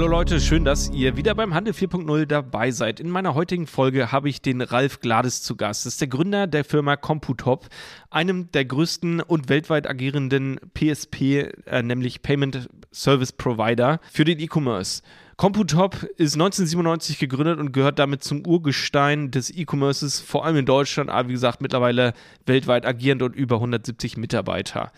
Hallo Leute, schön, dass ihr wieder beim Handel 4.0 dabei seid. In meiner heutigen Folge habe ich den Ralf Glades zu Gast. Das ist der Gründer der Firma Computop, einem der größten und weltweit agierenden PSP, äh, nämlich Payment Service Provider für den E-Commerce. Computop ist 1997 gegründet und gehört damit zum Urgestein des E-Commerces, vor allem in Deutschland, aber wie gesagt mittlerweile weltweit agierend und über 170 Mitarbeiter.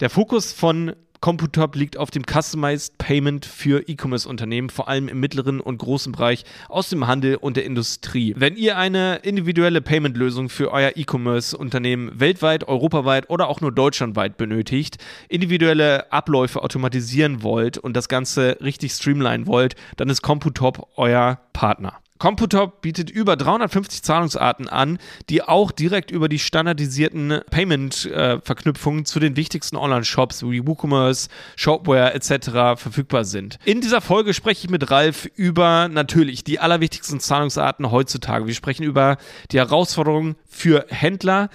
Der Fokus von Computop liegt auf dem Customized Payment für E-Commerce-Unternehmen, vor allem im mittleren und großen Bereich aus dem Handel und der Industrie. Wenn ihr eine individuelle Payment-Lösung für euer E-Commerce-Unternehmen weltweit, europaweit oder auch nur deutschlandweit benötigt, individuelle Abläufe automatisieren wollt und das Ganze richtig streamline wollt, dann ist Computop euer Partner. Computop bietet über 350 Zahlungsarten an, die auch direkt über die standardisierten Payment-Verknüpfungen zu den wichtigsten Online-Shops wie WooCommerce, Shopware etc. verfügbar sind. In dieser Folge spreche ich mit Ralf über natürlich die allerwichtigsten Zahlungsarten heutzutage. Wir sprechen über die Herausforderungen für Händler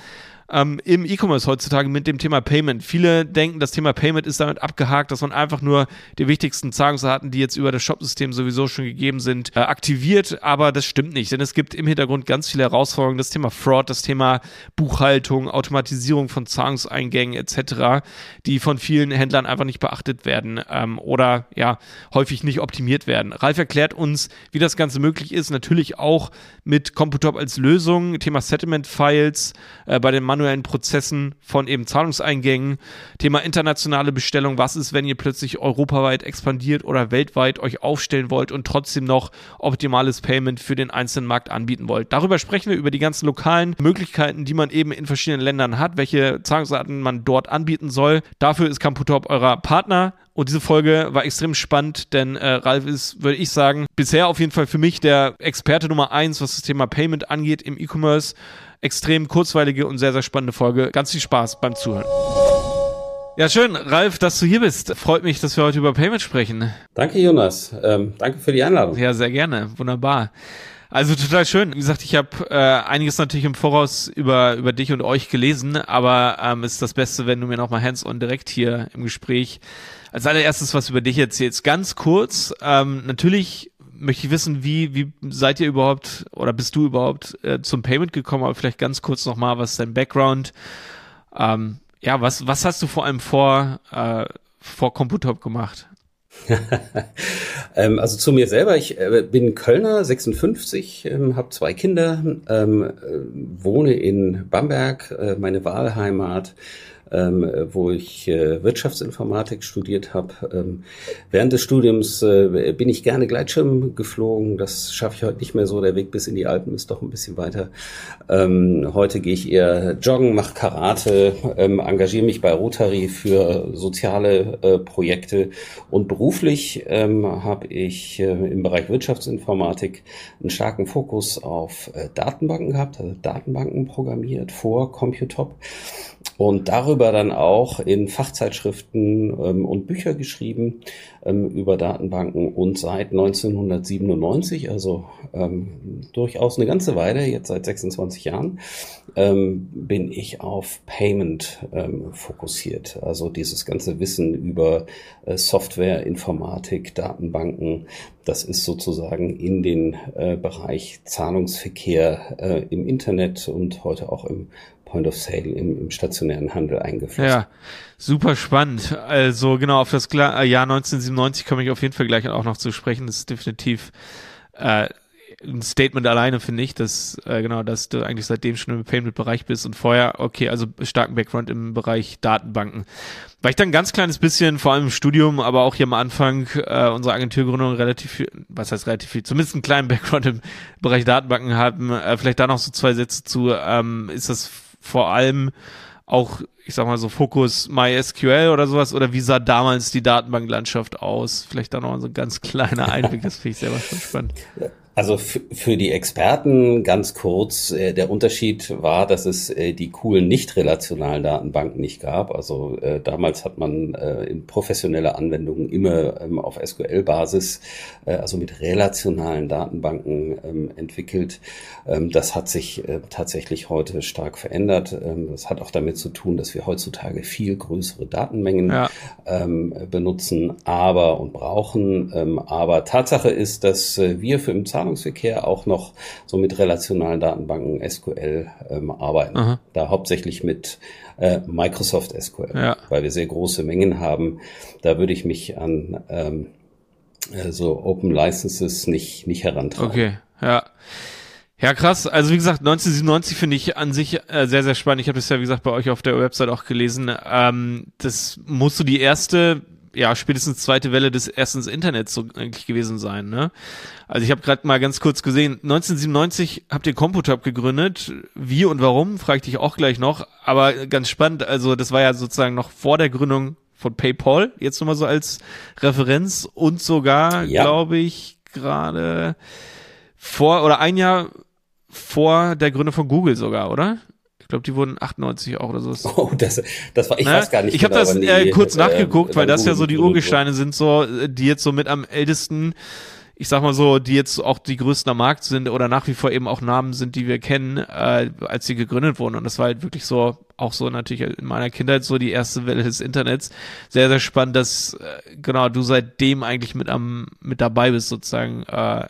ähm, im E-Commerce heutzutage mit dem Thema Payment. Viele denken, das Thema Payment ist damit abgehakt, dass man einfach nur die wichtigsten Zahlungsarten, die jetzt über das Shop-System sowieso schon gegeben sind, äh, aktiviert. Aber das stimmt nicht, denn es gibt im Hintergrund ganz viele Herausforderungen. Das Thema Fraud, das Thema Buchhaltung, Automatisierung von Zahlungseingängen etc., die von vielen Händlern einfach nicht beachtet werden ähm, oder ja häufig nicht optimiert werden. Ralf erklärt uns, wie das Ganze möglich ist. Natürlich auch mit Computop als Lösung. Thema Settlement Files äh, bei den Mann manuellen Prozessen von eben Zahlungseingängen. Thema internationale Bestellung. Was ist, wenn ihr plötzlich europaweit expandiert oder weltweit euch aufstellen wollt und trotzdem noch optimales Payment für den einzelnen Markt anbieten wollt? Darüber sprechen wir über die ganzen lokalen Möglichkeiten, die man eben in verschiedenen Ländern hat, welche Zahlungsarten man dort anbieten soll. Dafür ist Camputop eurer Partner und diese Folge war extrem spannend, denn äh, Ralf ist, würde ich sagen, bisher auf jeden Fall für mich der Experte Nummer eins, was das Thema Payment angeht im E-Commerce extrem kurzweilige und sehr, sehr spannende Folge. Ganz viel Spaß beim Zuhören. Ja, schön, Ralf, dass du hier bist. Freut mich, dass wir heute über Payment sprechen. Danke, Jonas. Ähm, danke für die Einladung. Ja, sehr gerne. Wunderbar. Also total schön. Wie gesagt, ich habe äh, einiges natürlich im Voraus über, über dich und euch gelesen, aber ähm, ist das Beste, wenn du mir nochmal hands-on direkt hier im Gespräch als allererstes was über dich erzählst. Ganz kurz, ähm, natürlich möchte ich wissen, wie, wie seid ihr überhaupt oder bist du überhaupt äh, zum Payment gekommen? Aber vielleicht ganz kurz nochmal, was ist dein Background? Ähm, ja, was, was hast du vor allem vor, äh, vor Computop gemacht? ähm, also zu mir selber, ich äh, bin Kölner, 56, ähm, habe zwei Kinder, ähm, äh, wohne in Bamberg, äh, meine Wahlheimat ähm, wo ich äh, Wirtschaftsinformatik studiert habe. Ähm, während des Studiums äh, bin ich gerne Gleitschirm geflogen. Das schaffe ich heute nicht mehr so. Der Weg bis in die Alpen ist doch ein bisschen weiter. Ähm, heute gehe ich eher joggen, mache Karate, ähm, engagiere mich bei Rotary für soziale äh, Projekte und beruflich ähm, habe ich äh, im Bereich Wirtschaftsinformatik einen starken Fokus auf äh, Datenbanken gehabt, also Datenbanken programmiert vor Computop und darüber dann auch in Fachzeitschriften ähm, und Bücher geschrieben ähm, über Datenbanken und seit 1997, also ähm, durchaus eine ganze Weile, jetzt seit 26 Jahren, ähm, bin ich auf Payment ähm, fokussiert. Also dieses ganze Wissen über äh, Software, Informatik, Datenbanken, das ist sozusagen in den äh, Bereich Zahlungsverkehr äh, im Internet und heute auch im Point of Sale im, im stationären Handel eingeflossen. Ja, super spannend. Also genau, auf das äh, Jahr 1997 komme ich auf jeden Fall gleich auch noch zu sprechen. Das ist definitiv äh, ein Statement alleine, finde ich, dass äh, genau, dass du eigentlich seitdem schon im Payment-Bereich bist und vorher, okay, also starken Background im Bereich Datenbanken. Weil ich dann ein ganz kleines bisschen, vor allem im Studium, aber auch hier am Anfang äh, unserer Agenturgründung relativ viel, was heißt relativ viel, zumindest einen kleinen Background im Bereich Datenbanken haben. Äh, vielleicht da noch so zwei Sätze zu. Ähm, ist das vor allem auch, ich sag mal so Fokus MySQL oder sowas oder wie sah damals die Datenbanklandschaft aus? Vielleicht da noch so ein ganz kleiner Einblick, das finde ich selber schon spannend. Also für die Experten ganz kurz, äh, der Unterschied war, dass es äh, die coolen nicht relationalen Datenbanken nicht gab. Also äh, damals hat man äh, in professionelle Anwendungen immer ähm, auf SQL-Basis, äh, also mit relationalen Datenbanken ähm, entwickelt. Ähm, das hat sich äh, tatsächlich heute stark verändert. Ähm, das hat auch damit zu tun, dass wir heutzutage viel größere Datenmengen ja. ähm, benutzen, aber und brauchen. Ähm, aber Tatsache ist, dass äh, wir für im Zahlungsverkehr Zahlungsverkehr auch noch so mit relationalen Datenbanken SQL ähm, arbeiten. Aha. Da hauptsächlich mit äh, Microsoft SQL, ja. weil wir sehr große Mengen haben. Da würde ich mich an ähm, äh, so Open Licenses nicht, nicht herantrauen. Okay, ja. Ja, krass. Also wie gesagt, 1997 finde ich an sich äh, sehr, sehr spannend. Ich habe das ja, wie gesagt, bei euch auf der Website auch gelesen. Ähm, das musst du die erste ja, spätestens zweite Welle des ersten Internets so eigentlich gewesen sein, ne? Also ich habe gerade mal ganz kurz gesehen, 1997 habt ihr Computop gegründet. Wie und warum, frage ich dich auch gleich noch. Aber ganz spannend, also das war ja sozusagen noch vor der Gründung von PayPal, jetzt nochmal so als Referenz und sogar, ja. glaube ich, gerade vor oder ein Jahr vor der Gründung von Google sogar, oder? Ich glaube, die wurden 98 auch oder so. Oh, das, das war, ich Na, weiß gar nicht. Ich genau, habe das äh, kurz äh, nachgeguckt, weil das ja so die Urgesteine sind, so, die jetzt so mit am ältesten, ich sag mal so, die jetzt auch die größten am Markt sind oder nach wie vor eben auch Namen sind, die wir kennen, äh, als sie gegründet wurden. Und das war halt wirklich so, auch so natürlich in meiner Kindheit so die erste Welle des Internets. Sehr, sehr spannend, dass äh, genau du seitdem eigentlich mit am mit dabei bist sozusagen. Äh,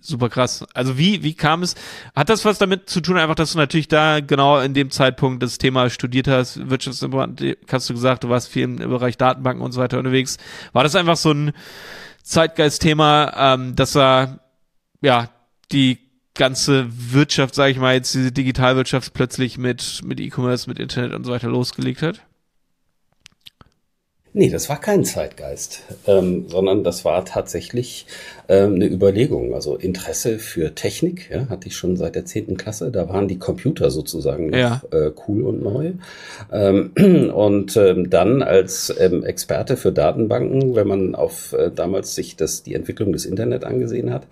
super krass. Also wie, wie kam es? Hat das was damit zu tun, einfach, dass du natürlich da genau in dem Zeitpunkt das Thema studiert hast, Wirtschaftsinformatik, hast du gesagt, du warst viel im Bereich Datenbanken und so weiter unterwegs. War das einfach so ein Zeitgeistthema, ähm, dass er, ja, die ganze Wirtschaft, sage ich mal, jetzt diese Digitalwirtschaft plötzlich mit, mit E-Commerce, mit Internet und so weiter losgelegt hat? Nee, das war kein Zeitgeist, ähm, sondern das war tatsächlich ähm, eine Überlegung. Also Interesse für Technik ja, hatte ich schon seit der zehnten Klasse. Da waren die Computer sozusagen noch ja. äh, cool und neu. Ähm, und ähm, dann als ähm, Experte für Datenbanken, wenn man auf äh, damals sich das die Entwicklung des Internet angesehen hat,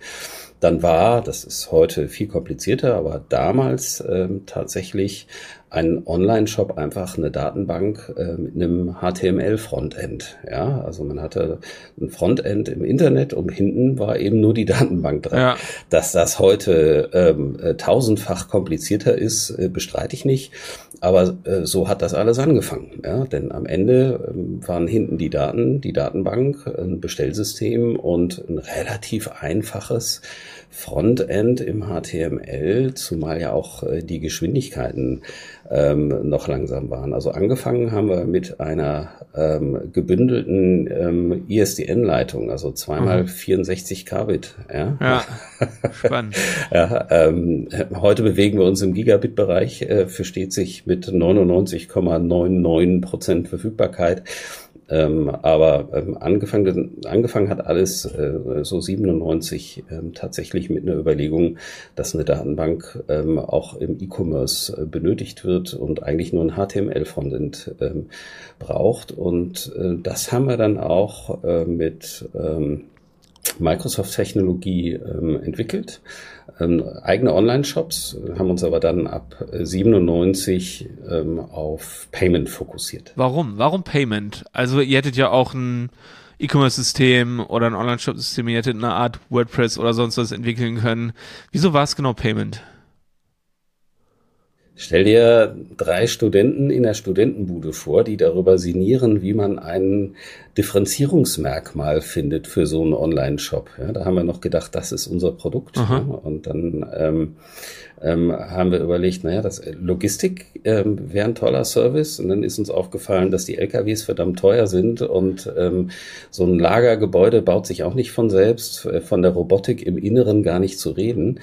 dann war, das ist heute viel komplizierter, aber damals ähm, tatsächlich ein Online-Shop einfach eine Datenbank äh, mit einem HTML-Frontend. Ja, also man hatte ein Frontend im Internet und hinten war eben nur die Datenbank dran. Ja. Dass das heute ähm, äh, tausendfach komplizierter ist, äh, bestreite ich nicht. Aber äh, so hat das alles angefangen. Ja, denn am Ende ähm, waren hinten die Daten, die Datenbank, ein Bestellsystem und ein relativ einfaches Frontend im HTML, zumal ja auch äh, die Geschwindigkeiten ähm, noch langsam waren. Also angefangen haben wir mit einer ähm, gebündelten ähm, ISDN-Leitung, also zweimal mhm. 64 Kbit. Ja, ja spannend. ja, ähm, heute bewegen wir uns im Gigabit-Bereich, äh, versteht sich mit 99,99 Prozent Verfügbarkeit. Ähm, aber ähm, angefangen, angefangen hat alles äh, so 97 ähm, tatsächlich mit einer Überlegung, dass eine Datenbank ähm, auch im E-Commerce äh, benötigt wird und eigentlich nur ein HTML-Frontend ähm, braucht. Und äh, das haben wir dann auch äh, mit ähm, Microsoft-Technologie ähm, entwickelt. Ähm, eigene Online-Shops, haben uns aber dann ab 97 ähm, auf Payment fokussiert. Warum? Warum Payment? Also ihr hättet ja auch ein E-Commerce-System oder ein Online-Shop-System, ihr hättet eine Art WordPress oder sonst was entwickeln können. Wieso war es genau Payment? Stell dir drei Studenten in der Studentenbude vor, die darüber sinnieren, wie man ein Differenzierungsmerkmal findet für so einen Online-Shop. Ja, da haben wir noch gedacht, das ist unser Produkt. Ja, und dann ähm, ähm, haben wir überlegt, naja, das äh, Logistik ähm, wäre ein toller Service. Und dann ist uns aufgefallen, dass die LKWs verdammt teuer sind und ähm, so ein Lagergebäude baut sich auch nicht von selbst, äh, von der Robotik im Inneren gar nicht zu reden.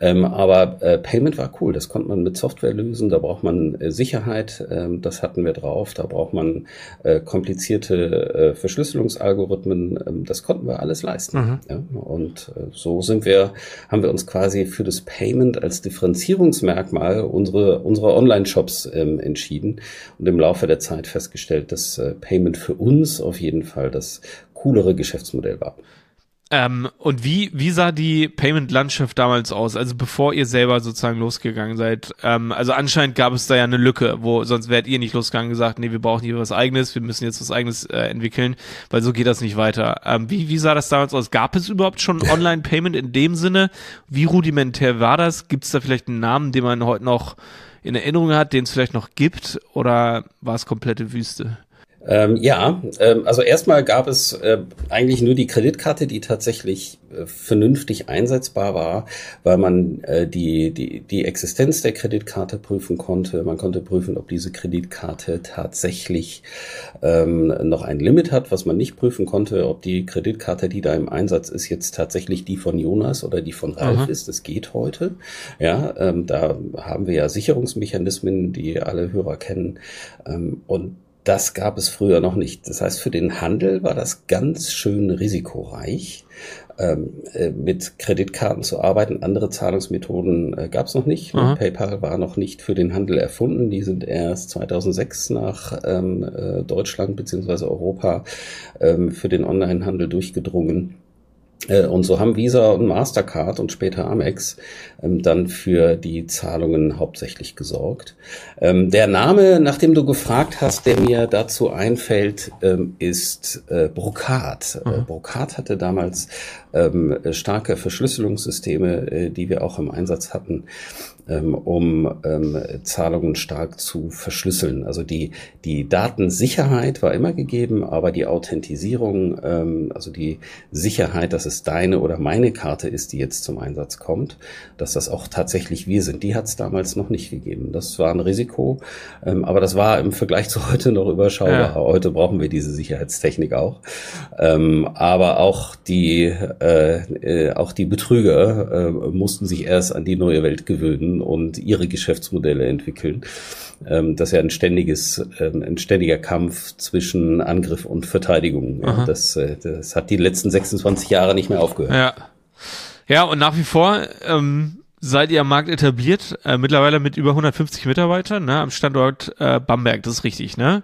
Ähm, aber äh, Payment war cool, das konnte man mit Software lösen, da braucht man äh, Sicherheit, ähm, das hatten wir drauf, da braucht man äh, komplizierte äh, Verschlüsselungsalgorithmen, ähm, das konnten wir alles leisten. Mhm. Ja? Und äh, so sind wir, haben wir uns quasi für das Payment als Differenzierungsmerkmal unsere, unsere Online-Shops ähm, entschieden und im Laufe der Zeit festgestellt, dass äh, Payment für uns auf jeden Fall das coolere Geschäftsmodell war. Ähm, und wie, wie sah die Payment-Landschaft damals aus? Also bevor ihr selber sozusagen losgegangen seid? Ähm, also anscheinend gab es da ja eine Lücke, wo sonst wärt ihr nicht losgegangen und gesagt, nee, wir brauchen hier was eigenes, wir müssen jetzt was eigenes äh, entwickeln, weil so geht das nicht weiter. Ähm, wie, wie sah das damals aus? Gab es überhaupt schon Online-Payment in dem Sinne? Wie rudimentär war das? Gibt es da vielleicht einen Namen, den man heute noch in Erinnerung hat, den es vielleicht noch gibt? Oder war es komplette Wüste? Ähm, ja, ähm, also erstmal gab es äh, eigentlich nur die Kreditkarte, die tatsächlich äh, vernünftig einsetzbar war, weil man äh, die, die, die Existenz der Kreditkarte prüfen konnte. Man konnte prüfen, ob diese Kreditkarte tatsächlich ähm, noch ein Limit hat, was man nicht prüfen konnte, ob die Kreditkarte, die da im Einsatz ist, jetzt tatsächlich die von Jonas oder die von Ralf Aha. ist. Das geht heute. Ja, ähm, da haben wir ja Sicherungsmechanismen, die alle Hörer kennen. Ähm, und das gab es früher noch nicht. Das heißt, für den Handel war das ganz schön risikoreich, ähm, äh, mit Kreditkarten zu arbeiten. Andere Zahlungsmethoden äh, gab es noch nicht. Aha. PayPal war noch nicht für den Handel erfunden. Die sind erst 2006 nach ähm, äh, Deutschland beziehungsweise Europa ähm, für den Onlinehandel durchgedrungen. Äh, und so haben Visa und Mastercard und später Amex ähm, dann für die Zahlungen hauptsächlich gesorgt. Ähm, der Name, nach dem du gefragt hast, der mir dazu einfällt, ähm, ist äh, Brokat. Äh, mhm. Äh, Brokat hatte damals ähm, starke Verschlüsselungssysteme, äh, die wir auch im Einsatz hatten um ähm, Zahlungen stark zu verschlüsseln. Also die, die Datensicherheit war immer gegeben, aber die Authentisierung, ähm, also die Sicherheit, dass es deine oder meine Karte ist, die jetzt zum Einsatz kommt, dass das auch tatsächlich wir sind, die hat es damals noch nicht gegeben. Das war ein Risiko, ähm, aber das war im Vergleich zu heute noch überschaubar. Ja. Heute brauchen wir diese Sicherheitstechnik auch. Ähm, aber auch die, äh, äh, auch die Betrüger äh, mussten sich erst an die neue Welt gewöhnen und ihre Geschäftsmodelle entwickeln. Ähm, das ist ja ein ständiges, ähm, ein ständiger Kampf zwischen Angriff und Verteidigung. Ja, das, äh, das hat die letzten 26 Jahre nicht mehr aufgehört. Ja, ja und nach wie vor ähm, seid ihr am Markt etabliert, äh, mittlerweile mit über 150 Mitarbeitern ne, am Standort äh, Bamberg, das ist richtig, ne?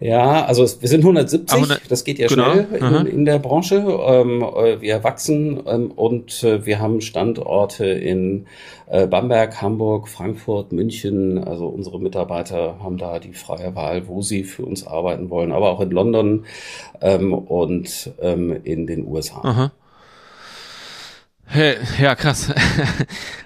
Ja, also wir sind 170, 100, das geht ja genau. schnell in, in, der Branche. Ähm, äh, wir wachsen ähm, und äh, wir haben Standorte in äh, Bamberg, Hamburg, Frankfurt, München. Also unsere Mitarbeiter haben da die freie Wahl, wo sie für uns arbeiten wollen, aber auch in London ähm, und ähm, in den USA. Aha. Hey, ja, krass.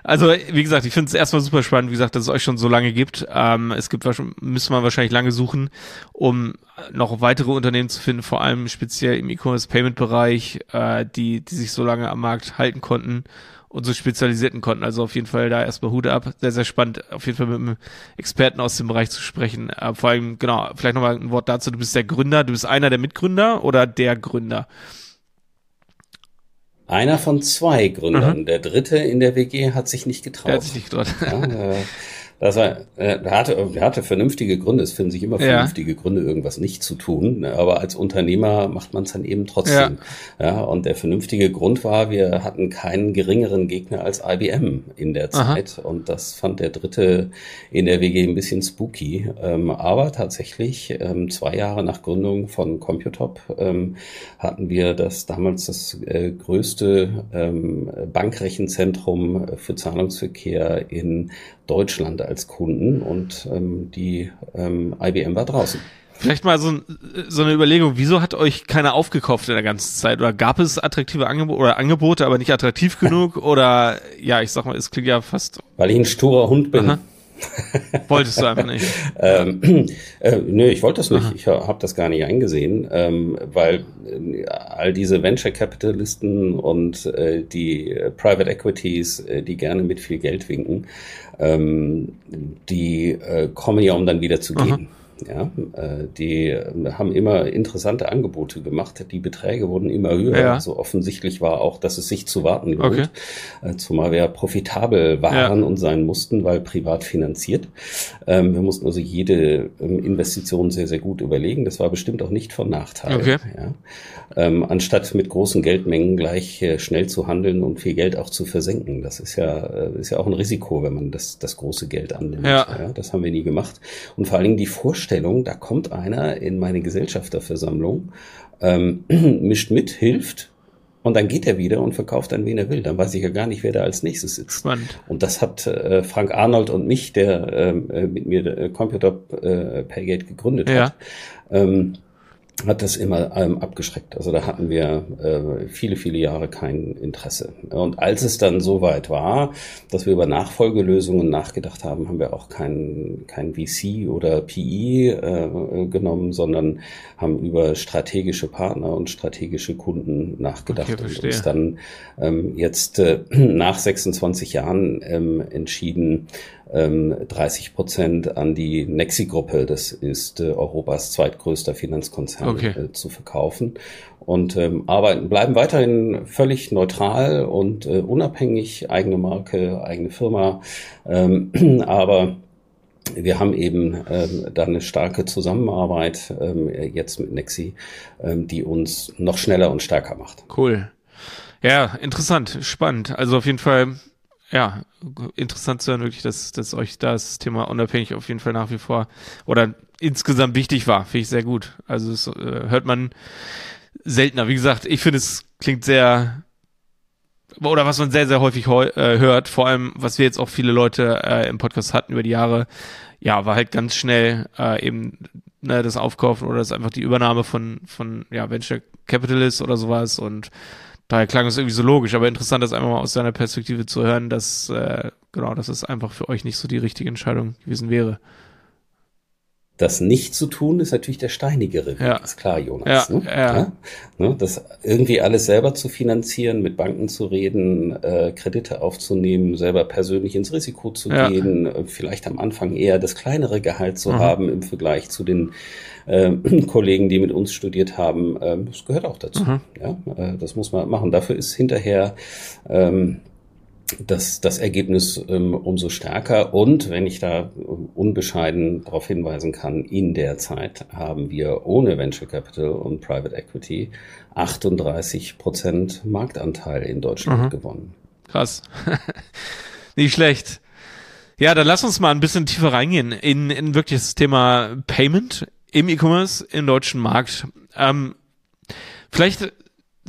Also, wie gesagt, ich finde es erstmal super spannend, wie gesagt, dass es euch schon so lange gibt. Ähm, es gibt, müssen wir wahrscheinlich lange suchen, um noch weitere Unternehmen zu finden, vor allem speziell im E-Commerce-Payment-Bereich, äh, die, die sich so lange am Markt halten konnten und so spezialisierten konnten. Also auf jeden Fall da erstmal Hude ab. Sehr, sehr spannend, auf jeden Fall mit einem Experten aus dem Bereich zu sprechen. Äh, vor allem, genau, vielleicht nochmal ein Wort dazu. Du bist der Gründer, du bist einer der Mitgründer oder der Gründer? Einer von zwei Gründern. Mhm. Der dritte in der WG hat sich nicht getraut. Der hat sich nicht getraut. Ja, äh, dass er, äh, er, hatte, er hatte vernünftige Gründe. Es finden sich immer vernünftige ja. Gründe, irgendwas nicht zu tun. Ne? Aber als Unternehmer macht man es dann eben trotzdem. Ja. ja. Und der vernünftige Grund war, wir hatten keinen geringeren Gegner als IBM in der Zeit. Aha. Und das fand der Dritte in der WG ein bisschen spooky. Ähm, aber tatsächlich, ähm, zwei Jahre nach Gründung von Computop ähm, hatten wir das damals das äh, größte ähm, Bankrechenzentrum für Zahlungsverkehr in Deutschland als Kunden und ähm, die ähm, IBM war draußen. Vielleicht mal so, so eine Überlegung, wieso hat euch keiner aufgekauft in der ganzen Zeit? Oder gab es attraktive Angebote oder Angebote, aber nicht attraktiv genug? oder ja, ich sag mal, es klingt ja fast. Weil ich ein sturer Hund bin. Aha. Wolltest du einfach nicht? ähm, äh, nö, ich wollte das nicht. Aha. Ich habe das gar nicht eingesehen, ähm, weil äh, all diese Venture Capitalisten und äh, die Private Equities, äh, die gerne mit viel Geld winken, ähm, die äh, kommen ja, um dann wieder zu gehen. Ja, äh, die äh, haben immer interessante Angebote gemacht. Die Beträge wurden immer höher. Ja. Also offensichtlich war auch, dass es sich zu warten lohnt. Okay. Äh, zumal wir profitabel waren ja. und sein mussten, weil privat finanziert. Ähm, wir mussten also jede ähm, Investition sehr, sehr gut überlegen. Das war bestimmt auch nicht von Nachteil. Okay. Ja. Ähm, anstatt mit großen Geldmengen gleich schnell zu handeln und viel Geld auch zu versenken. Das ist ja, ist ja auch ein Risiko, wenn man das, das große Geld annimmt. Ja. ja das haben wir nie gemacht. Und vor allen Dingen die Vorstellung, Vorstellung, da kommt einer in meine Gesellschafterversammlung, ähm, mischt mit, hilft und dann geht er wieder und verkauft dann, wen er will. Dann weiß ich ja gar nicht, wer da als nächstes sitzt. Spannend. Und das hat äh, Frank Arnold und mich, der ähm, äh, mit mir äh, Computer äh, Paygate gegründet Ja. hat, ähm, hat das immer ähm, abgeschreckt. Also da hatten wir äh, viele, viele Jahre kein Interesse. Und als es dann so weit war, dass wir über Nachfolgelösungen nachgedacht haben, haben wir auch kein, kein VC oder PE äh, genommen, sondern haben über strategische Partner und strategische Kunden nachgedacht Okay, und uns dann ähm, jetzt äh, nach 26 Jahren ähm, entschieden, ähm, 30 Prozent an die Nexi-Gruppe, das ist äh, Europas zweitgrößter Finanzkonzern, Okay. äh, zu verkaufen. Und ähm, arbeiten, bleiben weiterhin völlig neutral und äh, unabhängig, eigene Marke, eigene Firma. Ähm, aber wir haben eben ähm, da eine starke Zusammenarbeit ähm, jetzt mit Nexi, ähm, die uns noch schneller und stärker macht. Cool. Ja, interessant, spannend. Also auf jeden Fall, ja, interessant zu hören, wirklich, dass, dass euch das Thema unabhängig auf jeden Fall nach wie vor oder insgesamt wichtig war. Finde ich sehr gut. Also es äh, hört man seltener. Wie gesagt, ich finde, es klingt sehr oder was man sehr, sehr häufig äh, hört, vor allem, was wir jetzt auch viele Leute äh, im Podcast hatten über die Jahre, ja, war halt ganz schnell äh, eben ne, das Aufkaufen oder das einfach die Übernahme von, von ja, Venture Capitalist oder sowas und daher klang es irgendwie so logisch, aber interessant, das einfach mal aus seiner Perspektive zu hören, dass äh, genau, dass es einfach für euch nicht so die richtige Entscheidung gewesen wäre. Das nicht zu tun ist natürlich der steinigere Weg, Ja. ist klar, Jonas. Ja, ne? ja. Ne? Das irgendwie alles selber zu finanzieren, mit Banken zu reden, äh, Kredite aufzunehmen, selber persönlich ins Risiko zu gehen, äh, vielleicht am Anfang eher das kleinere Gehalt zu Mhm. haben im Vergleich zu den äh, Kollegen, die mit uns studiert haben. Ähm, das gehört auch dazu. Mhm. Ja? Äh, das muss man machen. Dafür ist hinterher ähm, das, das Ergebnis ähm, umso stärker. Und wenn ich da ähm, unbescheiden darauf hinweisen kann, in der Zeit haben wir ohne Venture Capital und Private Equity 38 Prozent Marktanteil in Deutschland Mhm. gewonnen. Krass. Nicht schlecht. Ja, dann lass uns mal ein bisschen tiefer reingehen in, in wirklich das Thema Payment im E-Commerce im deutschen Markt. Ähm, vielleicht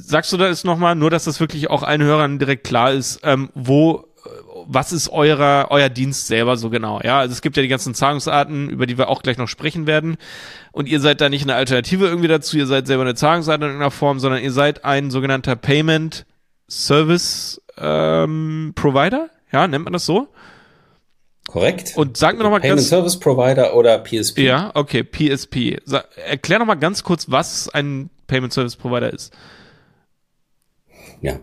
sagst du das nochmal, nur dass das wirklich auch allen Hörern direkt klar ist, ähm, wo, äh, was ist eurer, euer Dienst selber so genau? Ja, also es gibt ja die ganzen Zahlungsarten, über die wir auch gleich noch sprechen werden. Und ihr seid da nicht eine Alternative irgendwie dazu, ihr seid selber eine Zahlungsart in irgendeiner Form, sondern ihr seid ein sogenannter Payment Service ähm, Provider. Ja, nennt man das so? Korrekt? Und sag mir noch mal Payment ganz, Service Provider oder PSP. ja, okay, PSP. Sa erklär noch mal ganz kurz, was ein Payment Service Provider ist. Ja,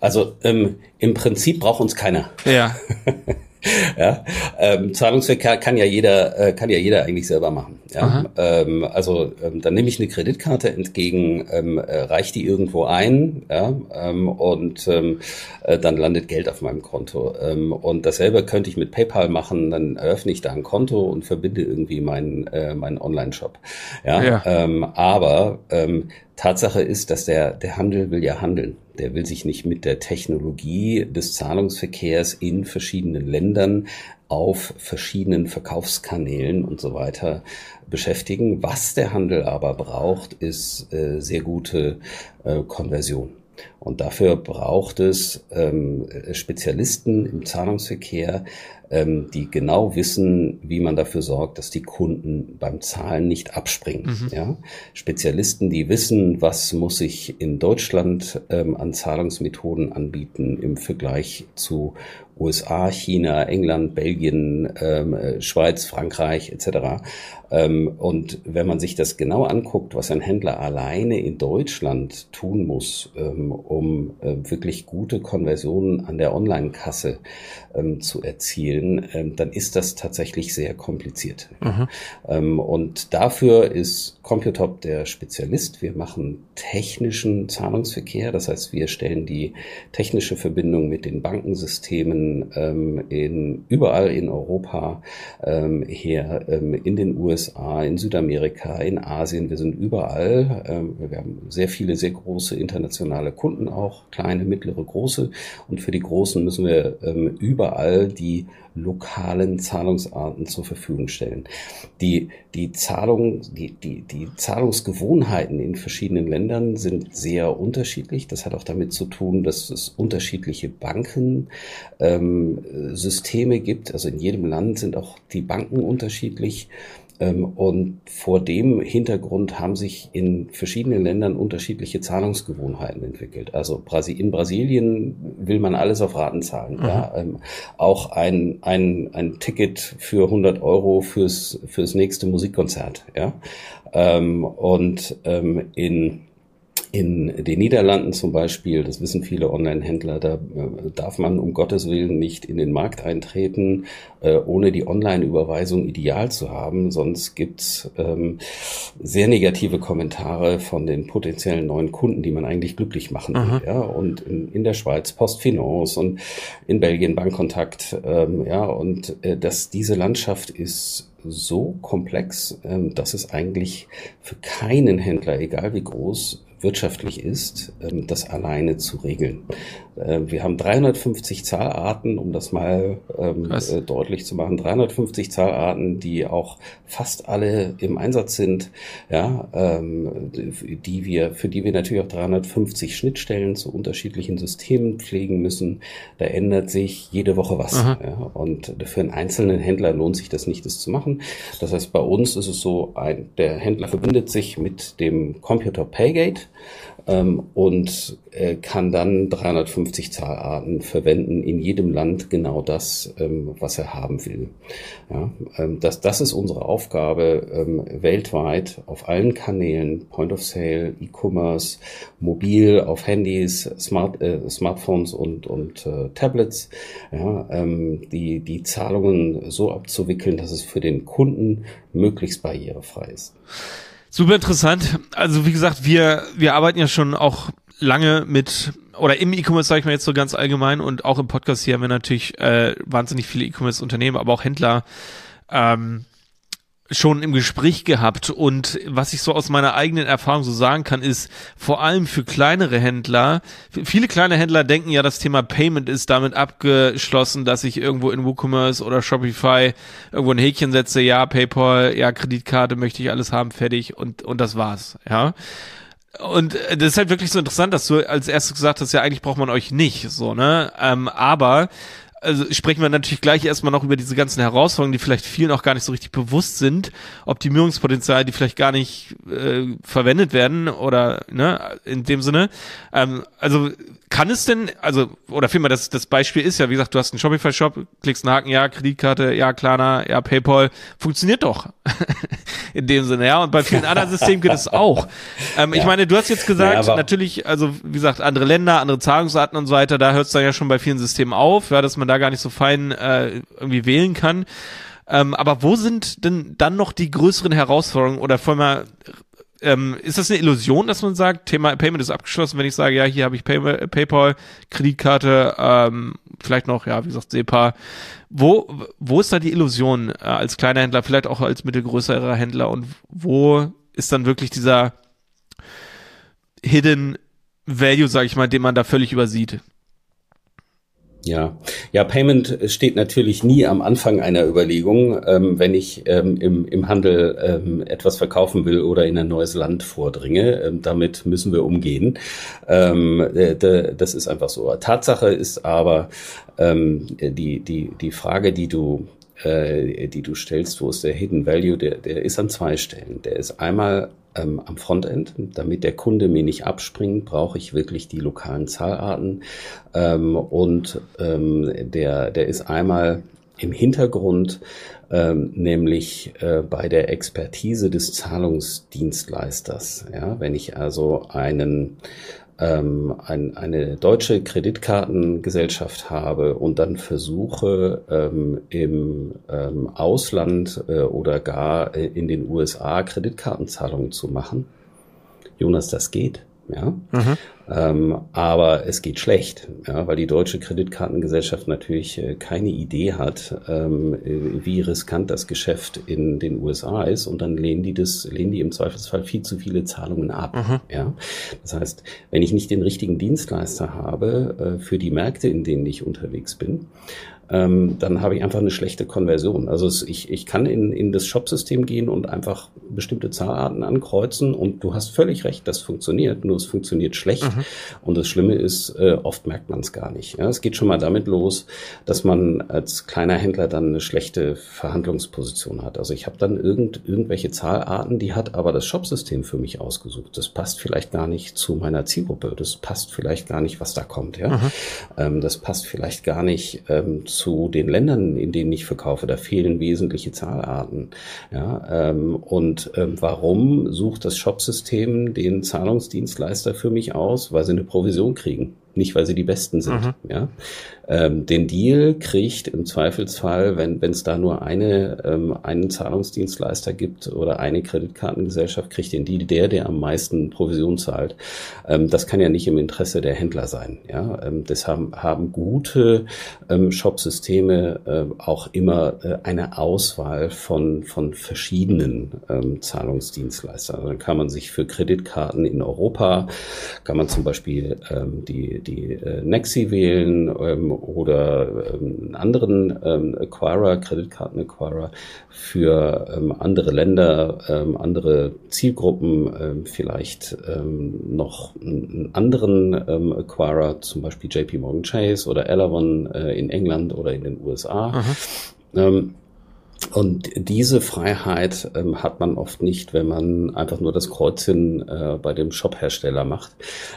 also ähm, im Prinzip braucht uns keiner. Ja, Ja, ähm, Zahlungsverkehr kann ja jeder, äh, kann ja jeder eigentlich selber machen. Ja, ähm, also ähm, dann nehme ich eine Kreditkarte entgegen, ähm, äh, reiche die irgendwo ein, ja, ähm, und ähm, äh, dann landet Geld auf meinem Konto. Ähm, und dasselbe könnte ich mit PayPal machen. Dann eröffne ich da ein Konto und verbinde irgendwie meinen äh, meinen Online-Shop. Ja, Ja. Ähm, aber ähm, Tatsache ist, dass der, der Handel will ja handeln. Der will sich nicht mit der Technologie des Zahlungsverkehrs in verschiedenen Ländern auf verschiedenen Verkaufskanälen und so weiter beschäftigen. Was der Handel aber braucht, ist äh, sehr gute äh, Konversion. Und dafür braucht es ähm, Spezialisten im Zahlungsverkehr, ähm, die genau wissen, wie man dafür sorgt, dass die Kunden beim Zahlen nicht abspringen. Ja? Spezialisten, die wissen, was muss ich in Deutschland ähm, an Zahlungsmethoden anbieten im Vergleich zu USA, China, England, Belgien, ähm, äh, Schweiz, Frankreich etc. Ähm, und wenn man sich das genau anguckt, was ein Händler alleine in Deutschland tun muss, ähm, um äh, wirklich gute Konversionen an der Online-Kasse ähm, zu erzielen, dann ist das tatsächlich sehr kompliziert. Ähm, und dafür ist Computop der Spezialist. Wir machen technischen Zahlungsverkehr, das heißt, wir stellen die technische Verbindung mit den Bankensystemen in, überall in Europa her, in den USA, in Südamerika, in Asien. Wir sind überall. Ähm, wir haben sehr viele, sehr große internationale Kunden auch, kleine, mittlere, große. Und für die Großen müssen wir ähm, überall die lokalen Zahlungsarten zur Verfügung stellen. Die, die Zahlung, die, die, die Zahlungsgewohnheiten in verschiedenen Ländern sind sehr unterschiedlich. Das hat auch damit zu tun, dass es unterschiedliche Bankensysteme ähm, gibt. Also in jedem Land sind auch die Banken unterschiedlich. Ähm, und vor dem Hintergrund haben sich in verschiedenen Ländern unterschiedliche Zahlungsgewohnheiten entwickelt. Also in Brasilien will man alles auf Raten zahlen. Mhm. Ja. Ähm, auch ein, ein, ein Ticket für 100 Euro fürs, fürs nächste Musikkonzert. Ja. Ähm, und in in den Niederlanden zum Beispiel, das wissen viele Online-Händler, da äh, darf man um Gottes Willen nicht in den Markt eintreten, äh, ohne die Online-Überweisung ideal zu haben. Sonst gibt's ähm, sehr negative Kommentare von den potenziellen neuen Kunden, die man eigentlich glücklich machen will. Ja? Und in, in, der Schweiz Postfinance und in Belgien Bankkontakt. Ähm, ja, und äh, dass diese Landschaft ist so komplex, ähm, dass es eigentlich für keinen Händler, egal wie groß, wirtschaftlich ist, ähm, das alleine zu regeln. Ähm, wir haben 350 Zahlarten, um das mal ähm, äh, deutlich zu machen, 350 Zahlarten, die auch fast alle im Einsatz sind, ja, die wir, für die wir natürlich auch 350 Schnittstellen zu unterschiedlichen Systemen pflegen müssen. Da ändert sich jede Woche was. Ja, und für einen einzelnen Händler lohnt sich das nicht, das zu machen. Das heißt, bei uns ist es so, ein, der Händler verbindet sich mit dem Computer Paygate ähm, und äh, kann dann 350 Zahlarten verwenden, in jedem Land genau das, ähm, was er haben will. Ja, ähm, das, das ist unsere Aufgabe ähm, weltweit auf allen Kanälen, Point of Sale, E-Commerce, mobil, auf Handys, Smart, äh, Smartphones und, und äh, Tablets, ja, ähm, die, die Zahlungen so abzuwickeln, dass es für den Kunden möglichst barrierefrei ist. Super interessant. Also wie gesagt, wir, wir arbeiten ja schon auch lange mit oder im E-Commerce sage ich mal jetzt so ganz allgemein und auch im Podcast hier haben wir natürlich äh, wahnsinnig viele E-Commerce-Unternehmen, aber auch Händler, ähm, schon im Gespräch gehabt und was ich so aus meiner eigenen Erfahrung so sagen kann, ist vor allem für kleinere Händler, viele kleine Händler denken ja, das Thema Payment ist damit abgeschlossen, dass ich irgendwo in WooCommerce oder Shopify irgendwo ein Häkchen setze, ja, PayPal, ja, Kreditkarte möchte ich alles haben, fertig und, und das war's, ja. Und das ist halt wirklich so interessant, dass du als erstes gesagt hast, ja, eigentlich braucht man euch nicht, so, ne? Ähm, aber also sprechen wir natürlich gleich erstmal noch über diese ganzen Herausforderungen, die vielleicht vielen auch gar nicht so richtig bewusst sind, Optimierungspotenzial, die vielleicht gar nicht äh, verwendet werden oder ne, in dem Sinne. Ähm, also kann es denn, also, oder vielmehr, das, das Beispiel ist ja, wie gesagt, du hast einen Shopify-Shop, klickst einen Haken, ja, Kreditkarte, ja, Klarna, ja, PayPal, funktioniert doch. In dem Sinne, ja, und bei vielen anderen Systemen geht es auch. Ähm, ja. Ich meine, du hast jetzt gesagt, ja, natürlich, also, wie gesagt, andere Länder, andere Zahlungsarten und so weiter, da hört es dann ja schon bei vielen Systemen auf, ja, dass man da gar nicht so fein äh, irgendwie wählen kann. Ähm, aber wo sind denn dann noch die größeren Herausforderungen oder vor allem ähm, ist das eine Illusion, dass man sagt, Thema Payment ist abgeschlossen, wenn ich sage, ja, hier habe ich Pay PayPal, Kreditkarte, ähm, vielleicht noch, ja, wie gesagt, SEPA. Wo, wo ist da die Illusion äh, als kleiner Händler, vielleicht auch als mittelgrößerer Händler und wo ist dann wirklich dieser Hidden Value, sage ich mal, den man da völlig übersieht? Ja, ja, Payment steht natürlich nie am Anfang einer Überlegung, ähm, wenn ich ähm, im, im Handel ähm, etwas verkaufen will oder in ein neues Land vordringe. Ähm, damit müssen wir umgehen. Ähm, äh, das ist einfach so. Tatsache ist aber ähm, die, die, die Frage, die du äh, die du stellst, wo ist der Hidden Value, der, der ist an zwei Stellen. Der ist einmal ähm, am Frontend. Damit der Kunde mir nicht abspringt, brauche ich wirklich die lokalen Zahlarten. Ähm, und ähm, der, der ist einmal im Hintergrund, ähm, nämlich äh, bei der Expertise des Zahlungsdienstleisters. Ja, wenn ich also einen ähm, ein, eine deutsche Kreditkartengesellschaft habe und dann versuche ähm, im ähm, Ausland äh, oder gar äh, in den USA Kreditkartenzahlungen zu machen. Jonas, das geht. Ja. Mhm. Ähm, aber es geht schlecht, ja, weil die deutsche Kreditkartengesellschaft natürlich äh, keine Idee hat, ähm, wie riskant das Geschäft in den USA ist und dann lehnen die das, lehnen die im Zweifelsfall viel zu viele Zahlungen ab. Mhm. Ja, das heißt, wenn ich nicht den richtigen Dienstleister habe äh, für die Märkte, in denen ich unterwegs bin, ähm, dann habe ich einfach eine schlechte Konversion. Also es, ich, ich kann in, in das Shop-System gehen und einfach bestimmte Zahlarten ankreuzen und du hast völlig recht, das funktioniert, nur es funktioniert schlecht. Mhm. Und das Schlimme ist, äh, oft merkt man es gar nicht. Ja, es geht schon mal damit los, dass man als kleiner Händler dann eine schlechte Verhandlungsposition hat. Also ich habe dann irgend, irgendwelche Zahlarten, die hat aber das Shop-System für mich ausgesucht. Das passt vielleicht gar nicht zu meiner Zielgruppe. Das passt vielleicht gar nicht, was da kommt. Ja, mhm. ähm, das passt vielleicht gar nicht ähm, zu den Ländern, in denen ich verkaufe. Da fehlen wesentliche Zahlarten. Ja, ähm, und ähm, warum sucht das Shopsystem den Zahlungsdienstleister für mich aus? Weil sie eine Provision kriegen nicht weil sie die Besten sind. Mhm. Ja? Ähm, den Deal kriegt im Zweifelsfall, wenn es da nur eine, ähm, einen Zahlungsdienstleister gibt oder eine Kreditkartengesellschaft, kriegt den Deal der, der am meisten Provision zahlt. Ähm, das kann ja nicht im Interesse der Händler sein. Ja? Ähm, deshalb haben gute ähm, Shopsysteme äh, auch immer äh, eine Auswahl von, von verschiedenen ähm, Zahlungsdienstleistern. Also dann kann man sich für Kreditkarten in Europa, kann man zum Beispiel ähm, die die, äh, Nexi wählen ähm, oder ähm, einen anderen ähm, Acquirer, Kreditkarten-Acquirer für ähm, andere Länder, ähm, andere Zielgruppen, ähm, vielleicht ähm, noch einen anderen ähm, Acquirer, zum Beispiel JP Morgan Chase oder Elavon äh, in England oder in den USA. Ähm, und diese Freiheit ähm, hat man oft nicht, wenn man einfach nur das Kreuzchen äh, bei dem Shop-Hersteller macht.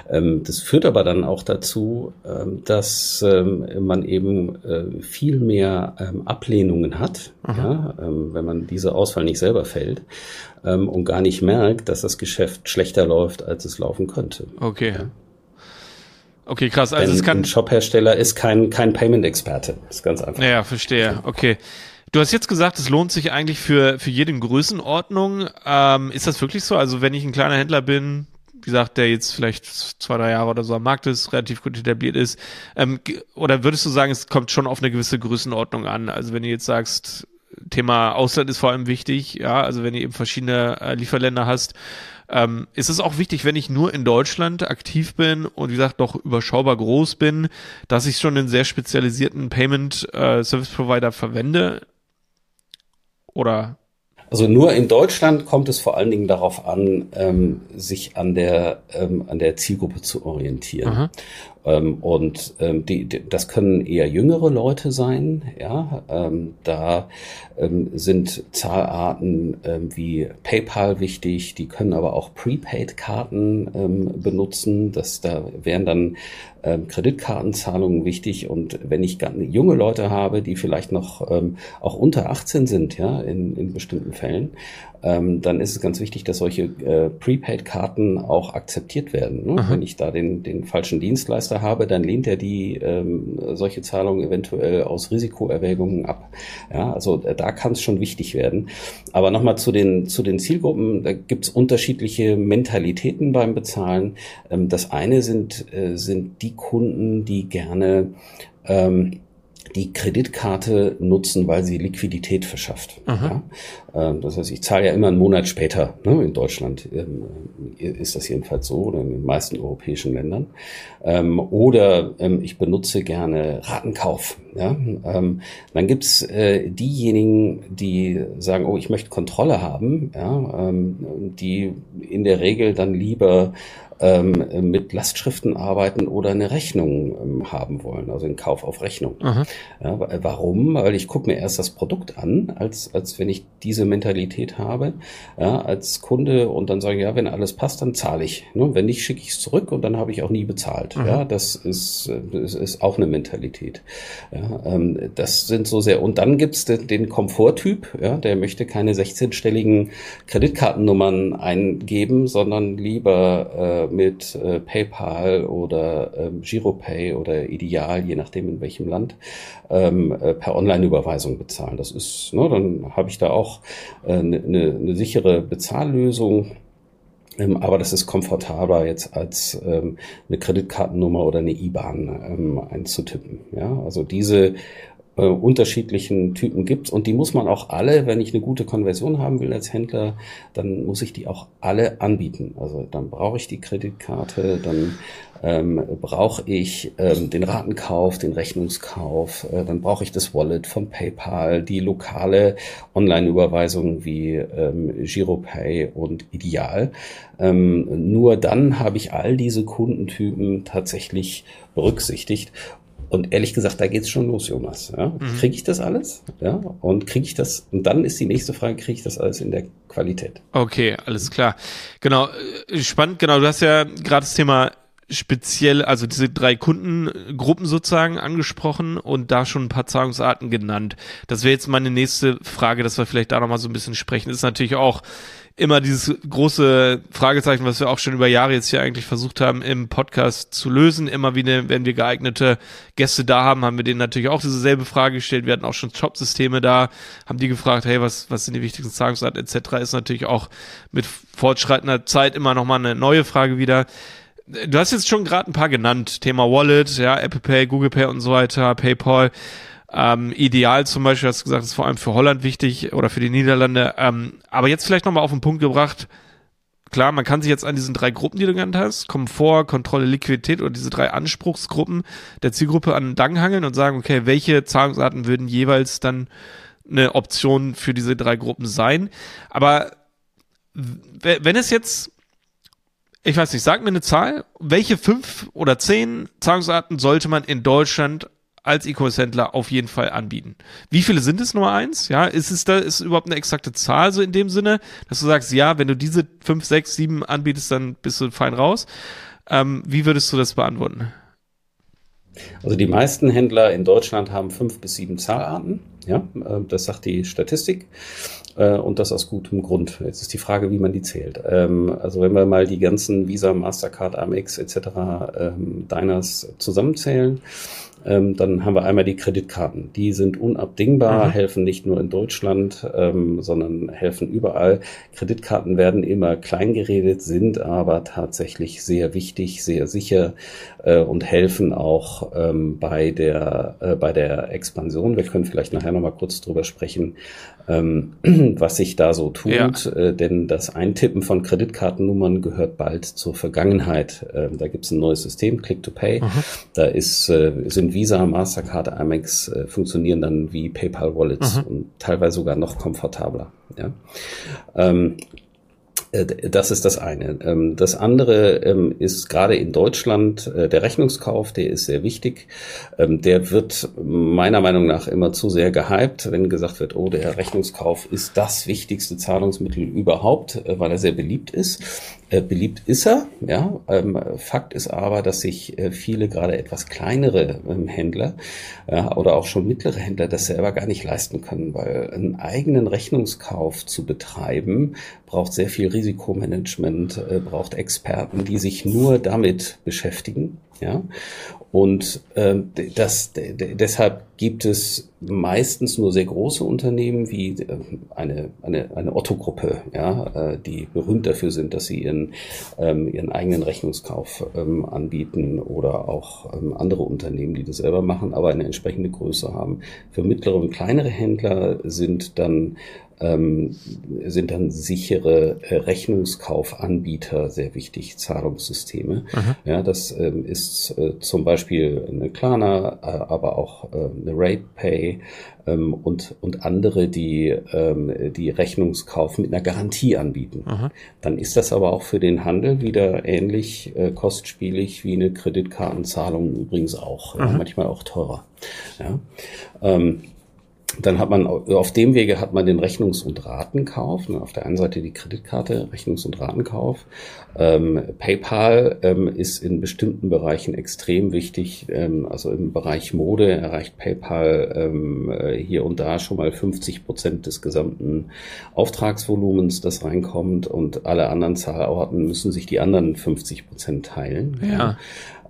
Ähm, das führt aber dann auch dazu, ähm, dass ähm, man eben äh, viel mehr ähm, Ablehnungen hat, ja, ähm, wenn man diese Auswahl nicht selber fällt und gar nicht merkt, dass das Geschäft schlechter läuft, als es laufen könnte. Okay. Ja. Okay, krass. Also Denn es kann ein Shop-Hersteller ist kein kein Payment-Experte. Ist ganz einfach. Ja, verstehe. Okay. Du hast jetzt gesagt, es lohnt sich eigentlich für, für jede Größenordnung. Ähm, ist das wirklich so? Also wenn ich ein kleiner Händler bin, wie gesagt, der jetzt vielleicht zwei, drei Jahre oder so am Markt ist, relativ gut etabliert ist, ähm, oder würdest du sagen, es kommt schon auf eine gewisse Größenordnung an? Also wenn du jetzt sagst, Thema Ausland ist vor allem wichtig, ja, also wenn ihr eben verschiedene äh, Lieferländer hast, ähm, ist es auch wichtig, wenn ich nur in Deutschland aktiv bin und wie gesagt doch überschaubar groß bin, dass ich schon einen sehr spezialisierten Payment äh, Service Provider verwende? Oder? Also nur in Deutschland kommt es vor allen Dingen darauf an, ähm, sich an der, ähm, an der Zielgruppe zu orientieren. Aha. Ähm, und ähm, die, die, das können eher jüngere Leute sein. Ja, ähm, da ähm, sind Zahlarten ähm, wie PayPal wichtig. Die können aber auch Prepaid-Karten ähm, benutzen. Das da wären dann ähm, Kreditkartenzahlungen wichtig. Und wenn ich ganz junge Leute habe, die vielleicht noch ähm, auch unter 18 sind, ja, in, in bestimmten Fällen, ähm, dann ist es ganz wichtig, dass solche äh, Prepaid-Karten auch akzeptiert werden. Ne? Wenn ich da den, den falschen Dienstleister habe, dann lehnt er die ähm, solche Zahlungen eventuell aus Risikoerwägungen ab. Ja, also äh, da kann es schon wichtig werden. Aber nochmal zu den, zu den Zielgruppen, da gibt es unterschiedliche Mentalitäten beim Bezahlen. Ähm, das eine sind, äh, sind die Kunden, die gerne ähm, die Kreditkarte nutzen, weil sie Liquidität verschafft. Ja? Ähm, das heißt, ich zahle ja immer einen Monat später. Ne? In Deutschland ähm, ist das jedenfalls so oder in den meisten europäischen Ländern. Ähm, oder ich benutze gerne Ratenkauf. Ja? dann gibt's äh, diejenigen, die sagen, oh, ich möchte Kontrolle haben, ja? die in der Regel dann lieber ähm, mit Lastschriften arbeiten oder eine Rechnung ähm, haben wollen, also einen Kauf auf Rechnung. Ja, warum? Weil ich gucke mir erst das Produkt an, als, als wenn ich diese Mentalität habe, ja, als Kunde und dann sage, ja, wenn alles passt, dann zahle ich. Ne? Wenn nicht, schicke ich es zurück und dann habe ich auch nie bezahlt. Mhm. Ja, das ist, das ist auch eine Mentalität. Ja, ähm, das sind so sehr, und dann gibt's den, den Komforttyp, ja, der möchte keine 16-stelligen Kreditkartennummern eingeben, sondern lieber äh, mit äh, PayPal oder ähm, Giropay oder Ideal, je nachdem in welchem Land, ähm, äh, per Online-Überweisung bezahlen. Das ist, ne, dann habe ich da auch eine äh, ne, ne, ne sichere Bezahllösung Ähm, aber das ist komfortabler jetzt als ähm, eine Kreditkartennummer oder eine IBAN ähm, einzutippen. Ja, also diese äh, unterschiedlichen Typen gibt's und die muss man auch alle, wenn ich eine gute Konversion haben will als Händler, dann muss ich die auch alle anbieten. Also dann brauche ich die Kreditkarte, dann ähm, brauche ich ähm, den Ratenkauf, den Rechnungskauf, äh, dann brauche ich das Wallet von PayPal, die lokale Online-Überweisung wie ähm, GiroPay und Ideal. Ähm, nur dann habe ich all diese Kundentypen tatsächlich berücksichtigt und ehrlich gesagt, da geht's schon los, Jonas. Ja? Mhm. Kriege ich das alles? Ja. Und kriege ich das? Und dann ist die nächste Frage: Kriege ich das alles in der Qualität? Okay, alles klar. Genau, äh, spannend. Genau, du hast ja gerade das Thema speziell, also diese drei Kundengruppen sozusagen angesprochen und da schon ein paar Zahlungsarten genannt. Das wäre jetzt meine nächste Frage, dass wir vielleicht da nochmal so ein bisschen sprechen. Ist natürlich auch immer dieses große Fragezeichen, was wir auch schon über Jahre jetzt hier eigentlich versucht haben, im Podcast zu lösen. Immer wieder, wenn wir geeignete Gäste da haben, haben wir denen natürlich auch dieselbe Frage gestellt. Wir hatten auch schon Shop-Systeme da, haben die gefragt, hey, was, was sind die wichtigsten Zahlungsarten etc. Ist natürlich auch mit fortschreitender Zeit immer nochmal eine neue Frage wieder. Du hast jetzt schon gerade ein paar genannt. Thema Wallet, ja, Apple Pay, Google Pay und so weiter, PayPal. Ähm, ideal zum Beispiel, hast du gesagt, ist vor allem für Holland wichtig oder für die Niederlande. Ähm, aber jetzt vielleicht nochmal auf den Punkt gebracht. Klar, man kann sich jetzt an diesen drei Gruppen, die du genannt hast, Komfort, Kontrolle, Liquidität oder diese drei Anspruchsgruppen der Zielgruppe an den Dang hangeln und sagen, okay, welche Zahlungsarten würden jeweils dann eine Option für diese drei Gruppen sein. Aber wenn es jetzt, ich weiß nicht, sag mir eine Zahl, welche fünf oder zehn Zahlungsarten sollte man in Deutschland als E-Commerce-Händler auf jeden Fall anbieten. Wie viele sind es Nummer eins? Ja, ist es da, ist überhaupt eine exakte Zahl so in dem Sinne, dass du sagst, ja, wenn du diese fünf, sechs, sieben anbietest, dann bist du fein raus. Ähm, wie würdest du das beantworten? Also die meisten Händler in Deutschland haben fünf bis sieben Zahlarten. Ja, äh, das sagt die Statistik. Äh, und das aus gutem Grund. Jetzt ist die Frage, wie man die zählt. Ähm, also wenn wir mal die ganzen Visa, Mastercard, Amex etc. Ähm, Diners zusammenzählen, ähm, dann haben wir einmal die Kreditkarten. Die sind unabdingbar, mhm. helfen nicht nur in Deutschland, ähm, sondern helfen überall. Kreditkarten werden immer klein geredet, sind aber tatsächlich sehr wichtig, sehr sicher äh, und helfen auch ähm, bei der äh, bei der Expansion. Wir können vielleicht nachher noch mal kurz drüber sprechen, ähm, was sich da so tut, ja. äh, denn das Eintippen von Kreditkartennummern gehört bald zur Vergangenheit. Ähm, da gibt es ein neues System, Click to Pay. Mhm. Da ist äh, sind Visa, Mastercard, Amex äh, funktionieren dann wie PayPal Wallets mhm. und teilweise sogar noch komfortabler. Ja. Ähm, äh, das ist das eine. Ähm, das andere ähm, ist gerade in Deutschland äh, der Rechnungskauf, der ist sehr wichtig. Ähm, der wird meiner Meinung nach immer zu sehr gehypt, wenn gesagt wird, oh, der Rechnungskauf ist das wichtigste Zahlungsmittel überhaupt, äh, weil er sehr beliebt ist. Beliebt ist er, ja. Fakt ist aber, dass sich viele gerade etwas kleinere Händler oder auch schon mittlere Händler das selber gar nicht leisten können, weil einen eigenen Rechnungskauf zu betreiben braucht sehr viel Risikomanagement, äh, braucht Experten, die sich nur damit beschäftigen. Ja, und äh, das, deshalb gibt es meistens nur sehr große Unternehmen wie äh, eine, eine, eine Otto-Gruppe, ja, äh, die berühmt dafür sind, dass sie ihren, ähm, ihren eigenen Rechnungskauf ähm, anbieten oder auch ähm, andere Unternehmen, die das selber machen, aber eine entsprechende Größe haben. Für mittlere und kleinere Händler sind dann ähm, sind dann sichere äh, Rechnungskaufanbieter sehr wichtig, Zahlungssysteme. Aha. Ja, das ähm, ist äh, zum Beispiel eine Klarna, äh, aber auch äh, eine RatePay ähm, und, und andere, die ähm, die Rechnungskauf mit einer Garantie anbieten. Aha. Dann ist das aber auch für den Handel wieder ähnlich äh, kostspielig wie eine Kreditkartenzahlung übrigens auch, ja, manchmal auch teurer. Ja. Dann hat man auf dem Wege hat man den Rechnungs- und Ratenkauf. Ne, auf der einen Seite die Kreditkarte, Rechnungs- und Ratenkauf. Ähm, PayPal ähm, ist in bestimmten Bereichen extrem wichtig. Ähm, also im Bereich Mode erreicht PayPal ähm, äh, hier und da schon mal 50 Prozent des gesamten Auftragsvolumens, das reinkommt. Und alle anderen Zahlorten müssen sich die anderen 50 Prozent teilen. Ja.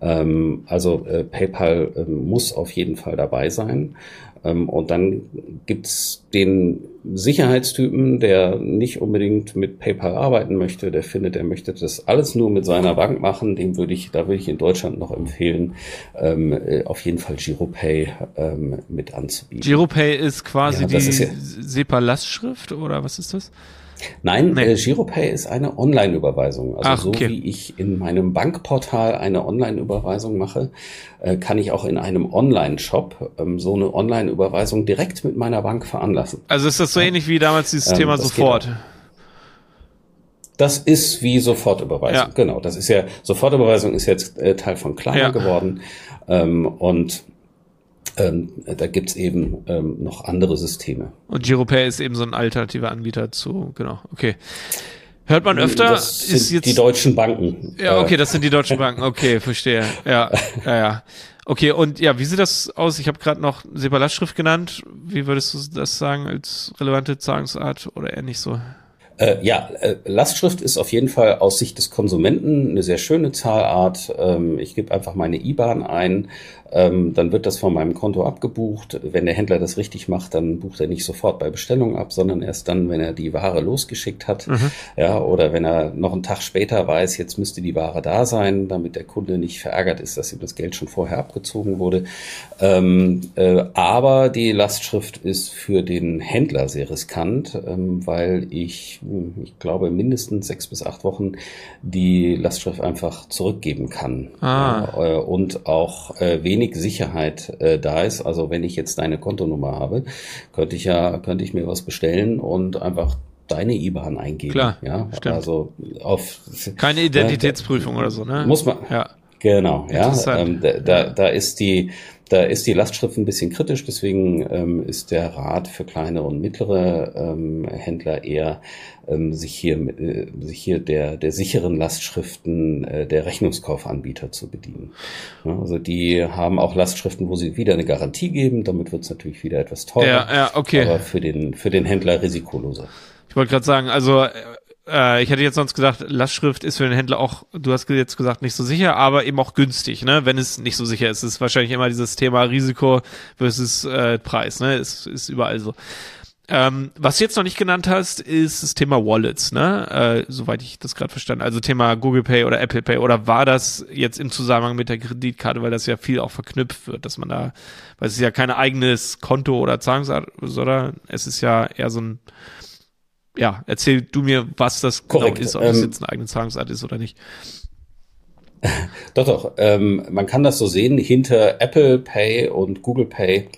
Ähm, also äh, PayPal äh, muss auf jeden Fall dabei sein. Ähm, und dann gibt's den Sicherheitstypen, der nicht unbedingt mit PayPal arbeiten möchte, der findet, er möchte das alles nur mit seiner Bank machen, dem würde ich, da würde ich in Deutschland noch empfehlen, ähm, äh, auf jeden Fall GiroPay ähm, mit anzubieten. GiroPay ist quasi ja, die ja SEPA-Lastschrift oder was ist das? Nein, nee. äh, Giropay ist eine Online-Überweisung. Also Ach, okay. so wie ich in meinem Bankportal eine Online-Überweisung mache, äh, kann ich auch in einem Online-Shop ähm, so eine Online-Überweisung direkt mit meiner Bank veranlassen. Also ist das so ähnlich wie damals dieses ähm, Thema sofort? Das ist wie Sofortüberweisung. Ja. Genau, das ist ja Sofortüberweisung ist jetzt äh, Teil von Klarna ja. geworden ähm, und ähm, da gibt's eben ähm, noch andere Systeme. Und GiroPay ist eben so ein alternativer Anbieter zu, genau, okay. Hört man öfter? Das sind ist jetzt, die deutschen Banken. Ja, okay, das sind die deutschen Banken. Okay, verstehe. Ja, ja, ja. Okay, und ja, wie sieht das aus? Ich habe gerade noch SEPA-Lastschrift genannt. Wie würdest du das sagen als relevante Zahlungsart oder eher nicht so? Äh, ja, äh, Lastschrift ist auf jeden Fall aus Sicht des Konsumenten eine sehr schöne Zahlart. Ähm, ich gebe einfach meine IBAN ein, ähm, dann wird das von meinem Konto abgebucht. Wenn der Händler das richtig macht, dann bucht er nicht sofort bei Bestellung ab, sondern erst dann, wenn er die Ware losgeschickt hat. Mhm. Ja, oder wenn er noch einen Tag später weiß, jetzt müsste die Ware da sein, damit der Kunde nicht verärgert ist, dass ihm das Geld schon vorher abgezogen wurde. Ähm, äh, aber die Lastschrift ist für den Händler sehr riskant, ähm, weil ich, ich glaube, mindestens sechs bis acht Wochen die Lastschrift einfach zurückgeben kann. Ah. Äh, und auch äh, wenig wenig Sicherheit äh, da ist. Also wenn ich jetzt deine Kontonummer habe, könnte ich ja, könnte ich mir was bestellen und einfach deine IBAN eingeben. Klar, ja, stimmt. Also auf keine Identitätsprüfung äh, oder so, ne? Muss man. Ja. Genau, ja. Ähm, da, da, da ist die da ist die Lastschrift ein bisschen kritisch, deswegen ähm, ist der Rat für kleine und mittlere ähm, Händler eher ähm, sich hier äh, sich hier der der sicheren Lastschriften äh, der Rechnungskaufanbieter zu bedienen. Ja, also die haben auch Lastschriften, wo sie wieder eine Garantie geben, damit wird es natürlich wieder etwas teurer, ja, ja, okay. aber für den für den Händler risikoloser. Ich wollte gerade sagen, also äh, ich hätte jetzt sonst gesagt, Lastschrift ist für den Händler auch, du hast jetzt gesagt, nicht so sicher, aber eben auch günstig, ne? Wenn es nicht so sicher ist. Es ist wahrscheinlich immer dieses Thema Risiko versus äh, Preis, ne? Ist, ist überall so. Ähm, was du jetzt noch nicht genannt hast, ist das Thema Wallets, ne? Äh, soweit ich das gerade verstanden. Also Thema Google Pay oder Apple Pay. Oder war das jetzt im Zusammenhang mit der Kreditkarte, weil das ja viel auch verknüpft wird, dass man da, weil es ist ja kein eigenes Konto oder Zahlungsart, sondern es ist ja eher so ein ja, erzähl du mir, was das genau Korrekt. genau ist, ob ähm, jetzt eine eigene Zahlungsart ist oder nicht. Doch, doch. Ähm, man kann das so sehen. Hinter Apple Pay und Google Pay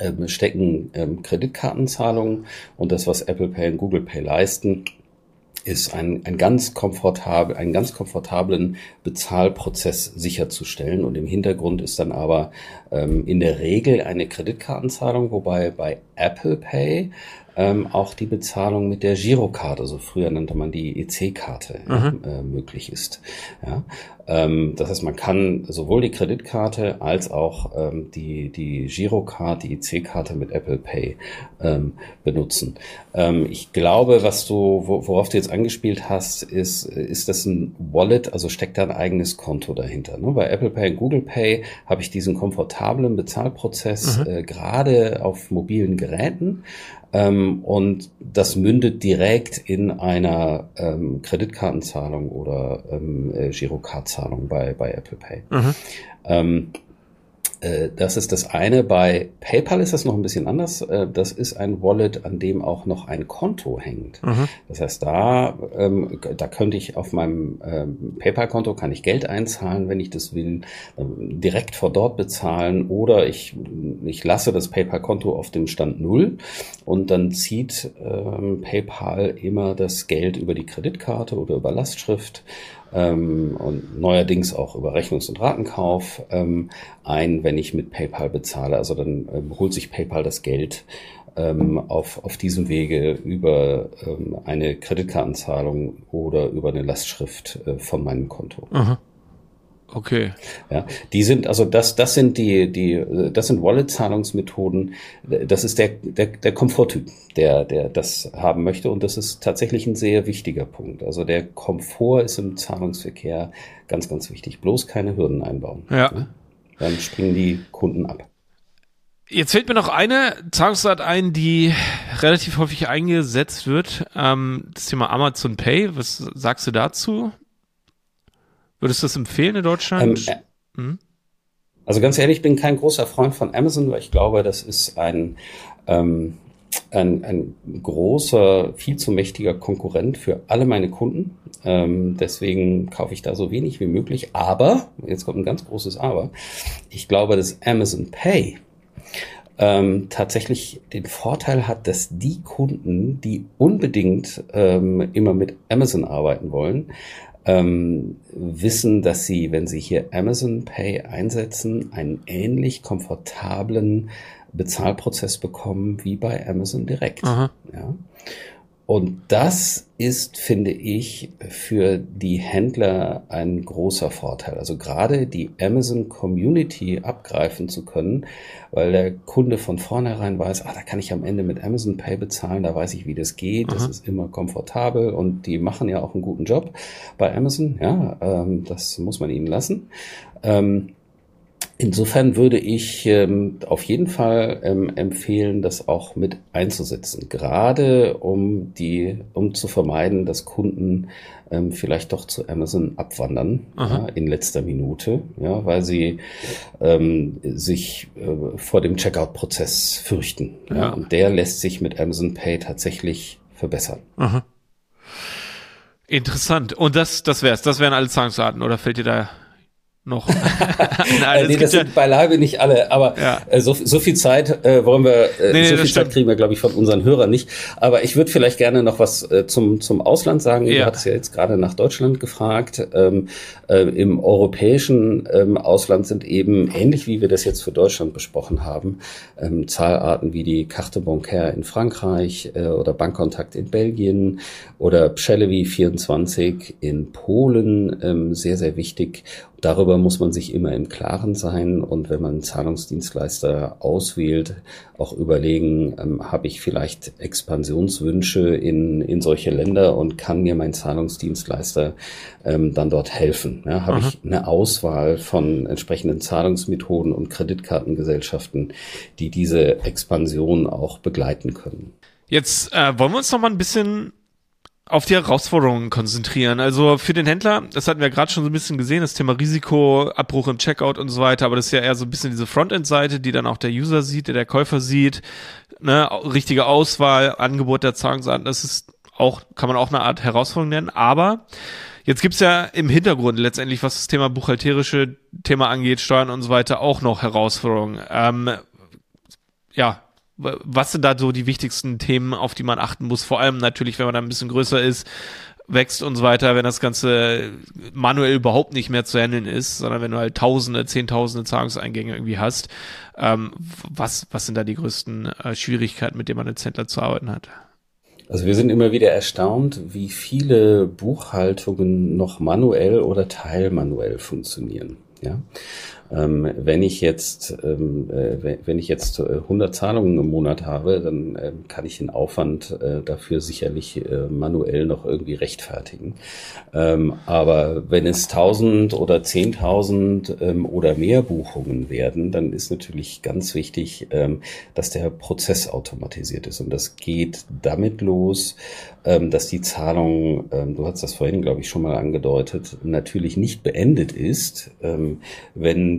ähm, stecken ähm, Kreditkartenzahlungen und das, was Apple Pay und Google Pay leisten, ist ein, ein ganz komfortabel, einen ganz komfortablen Bezahlprozess sicherzustellen. Und im Hintergrund ist dann aber ähm, in der Regel eine Kreditkartenzahlung, wobei bei Apple Pay ähm, auch die Bezahlung mit der Girokarte, so früher nannte man die EC-Karte, mhm. äh, möglich ist. Ja? Ähm, das heißt, man kann sowohl die Kreditkarte als auch ähm, die, die Girocard, die EC-Karte mit Apple Pay ähm, benutzen. Ähm, ich glaube, was du, worauf du jetzt angespielt hast, ist, ist das ein Wallet, also steckt da ein eigenes Konto dahinter. Ne? Bei Apple Pay und Google Pay habe ich diesen komfortablen Bezahlprozess mhm. äh, gerade auf mobilen Geräten. Ähm, und das mündet direkt in einer ähm, Kreditkartenzahlung oder ähm, äh, Girocardzahlung bei, bei Apple Pay. Mhm. Ähm, äh, das ist das eine. Bei PayPal ist das noch ein bisschen anders. Äh, das ist ein Wallet, an dem auch noch ein Konto hängt. Mhm. Das heißt, da, ähm, da könnte ich auf meinem ähm, PayPal-Konto kann ich Geld einzahlen, wenn ich das will, ähm, direkt vor dort bezahlen oder ich, ich lasse das PayPal-Konto auf dem Stand Null und dann zieht PayPal immer das Geld über die Kreditkarte oder über Lastschrift ähm, und neuerdings auch über Rechnungs- und Ratenkauf ähm, ein, wenn ich mit PayPal bezahle. Also dann ähm, holt sich PayPal das Geld ähm, auf, auf diesem Wege über ähm, eine Kreditkartenzahlung oder über eine Lastschrift äh, von meinem Konto. Aha. Okay. Ja, die sind, also das, das sind die, die, das sind Wallet-Zahlungsmethoden. Das ist der, der, der Komforttyp, der, der das haben möchte. Und das ist tatsächlich ein sehr wichtiger Punkt. Also der Komfort ist im Zahlungsverkehr ganz, ganz wichtig. Bloß keine Hürden einbauen. Ja. Dann springen die Kunden ab. Jetzt fällt mir noch eine Zahlungsart ein, die relativ häufig eingesetzt wird. Ähm, das Thema Amazon Pay. Was sagst du dazu? Würdest du das empfehlen in Deutschland? Ähm, äh, hm? Also ganz ehrlich, ich bin kein großer Freund von Amazon, weil ich glaube, das ist ein, ähm, ein, ein großer, viel zu mächtiger Konkurrent für alle meine Kunden. Ähm, deswegen kaufe ich da so wenig wie möglich. Aber, jetzt kommt ein ganz großes Aber, ich glaube, dass Amazon Pay ähm, tatsächlich den Vorteil hat, dass die Kunden, die unbedingt ähm, immer mit Amazon arbeiten wollen, ähm, wissen, dass sie, wenn sie hier Amazon Pay einsetzen, einen ähnlich komfortablen Bezahlprozess bekommen wie bei Amazon direkt. Ja. Und das ist, finde ich, für die Händler ein großer Vorteil. Also gerade die Amazon Community abgreifen zu können, weil der Kunde von vornherein weiß, ah, da kann ich am Ende mit Amazon Pay bezahlen, da weiß ich, wie das geht, Aha. das ist immer komfortabel und die machen ja auch einen guten Job bei Amazon, ja, ähm, das muss man ihnen lassen. Ähm, Insofern würde ich ähm, auf jeden Fall ähm, empfehlen, das auch mit einzusetzen, gerade um die, um zu vermeiden, dass Kunden ähm, vielleicht doch zu Amazon abwandern ja, in letzter Minute, ja, weil sie ähm, sich äh, vor dem Checkout-Prozess fürchten. Ja. ja. Und der lässt sich mit Amazon Pay tatsächlich verbessern. Aha. Interessant. Und das, das wär's. Das wären alle Zahlungsarten, oder fällt dir da noch. Nein, nee, das sind ja beileibe nicht alle, aber ja. äh, so, so viel Zeit äh, wollen wir, äh, nee, so viel Zeit kriegen wir, glaube ich, von unseren Hörern nicht. Aber ich würde vielleicht gerne noch was äh, zum, zum Ausland sagen. Ja. Du hattest ja jetzt gerade nach Deutschland gefragt. Ähm, äh, Im europäischen ähm, Ausland sind eben, ähnlich wie wir das jetzt für Deutschland besprochen haben, ähm, Zahlarten wie die Carte Bancaire in Frankreich äh, oder Bankkontakt in Belgien oder Pshelevi 24 in Polen ähm, sehr, sehr wichtig Darüber muss man sich immer im Klaren sein und wenn man Zahlungsdienstleister auswählt, auch überlegen, ähm, habe ich vielleicht Expansionswünsche in, in solche Länder und kann mir mein Zahlungsdienstleister ähm, dann dort helfen? Ja, habe ich eine Auswahl von entsprechenden Zahlungsmethoden und Kreditkartengesellschaften, die diese Expansion auch begleiten können? Jetzt äh, wollen wir uns noch mal ein bisschen auf die Herausforderungen konzentrieren. Also für den Händler, das hatten wir gerade schon so ein bisschen gesehen, das Thema Risiko, Abbruch im Checkout und so weiter, aber das ist ja eher so ein bisschen diese Frontend-Seite, die dann auch der User sieht, der der Käufer sieht, ne, richtige Auswahl, Angebot der Zahlungsarten, das ist auch, kann man auch eine Art Herausforderung nennen, aber Jetzt gibt's ja im Hintergrund letztendlich, was das Thema buchhalterische Thema angeht, Steuern und so weiter, auch noch Herausforderungen. Ähm, ja, was sind da so die wichtigsten Themen, auf die man achten muss? Vor allem natürlich, wenn man da ein bisschen größer ist, wächst und so weiter, wenn das Ganze manuell überhaupt nicht mehr zu handeln ist, sondern wenn du halt Tausende, Zehntausende Zahlungseingänge irgendwie hast. Ähm, was, was sind da die größten äh, Schwierigkeiten, mit denen man als Händler zu arbeiten hat? Also wir sind immer wieder erstaunt, wie viele Buchhaltungen noch manuell oder teilmanuell funktionieren. Ja, ähm, wenn ich jetzt, ähm, äh, wenn ich jetzt 100 äh, Zahlungen im Monat habe, dann äh, kann ich den Aufwand äh, dafür sicherlich äh, manuell noch irgendwie rechtfertigen. Ähm, aber wenn es 1000 oder 10.000 ähm, oder mehr Buchungen werden, dann ist natürlich ganz wichtig, ähm, dass der Prozess automatisiert ist. Und das geht damit los, ähm, dass die Zahlung, du hast das vorhin, glaube ich, schon mal angedeutet, natürlich nicht beendet ist, ähm,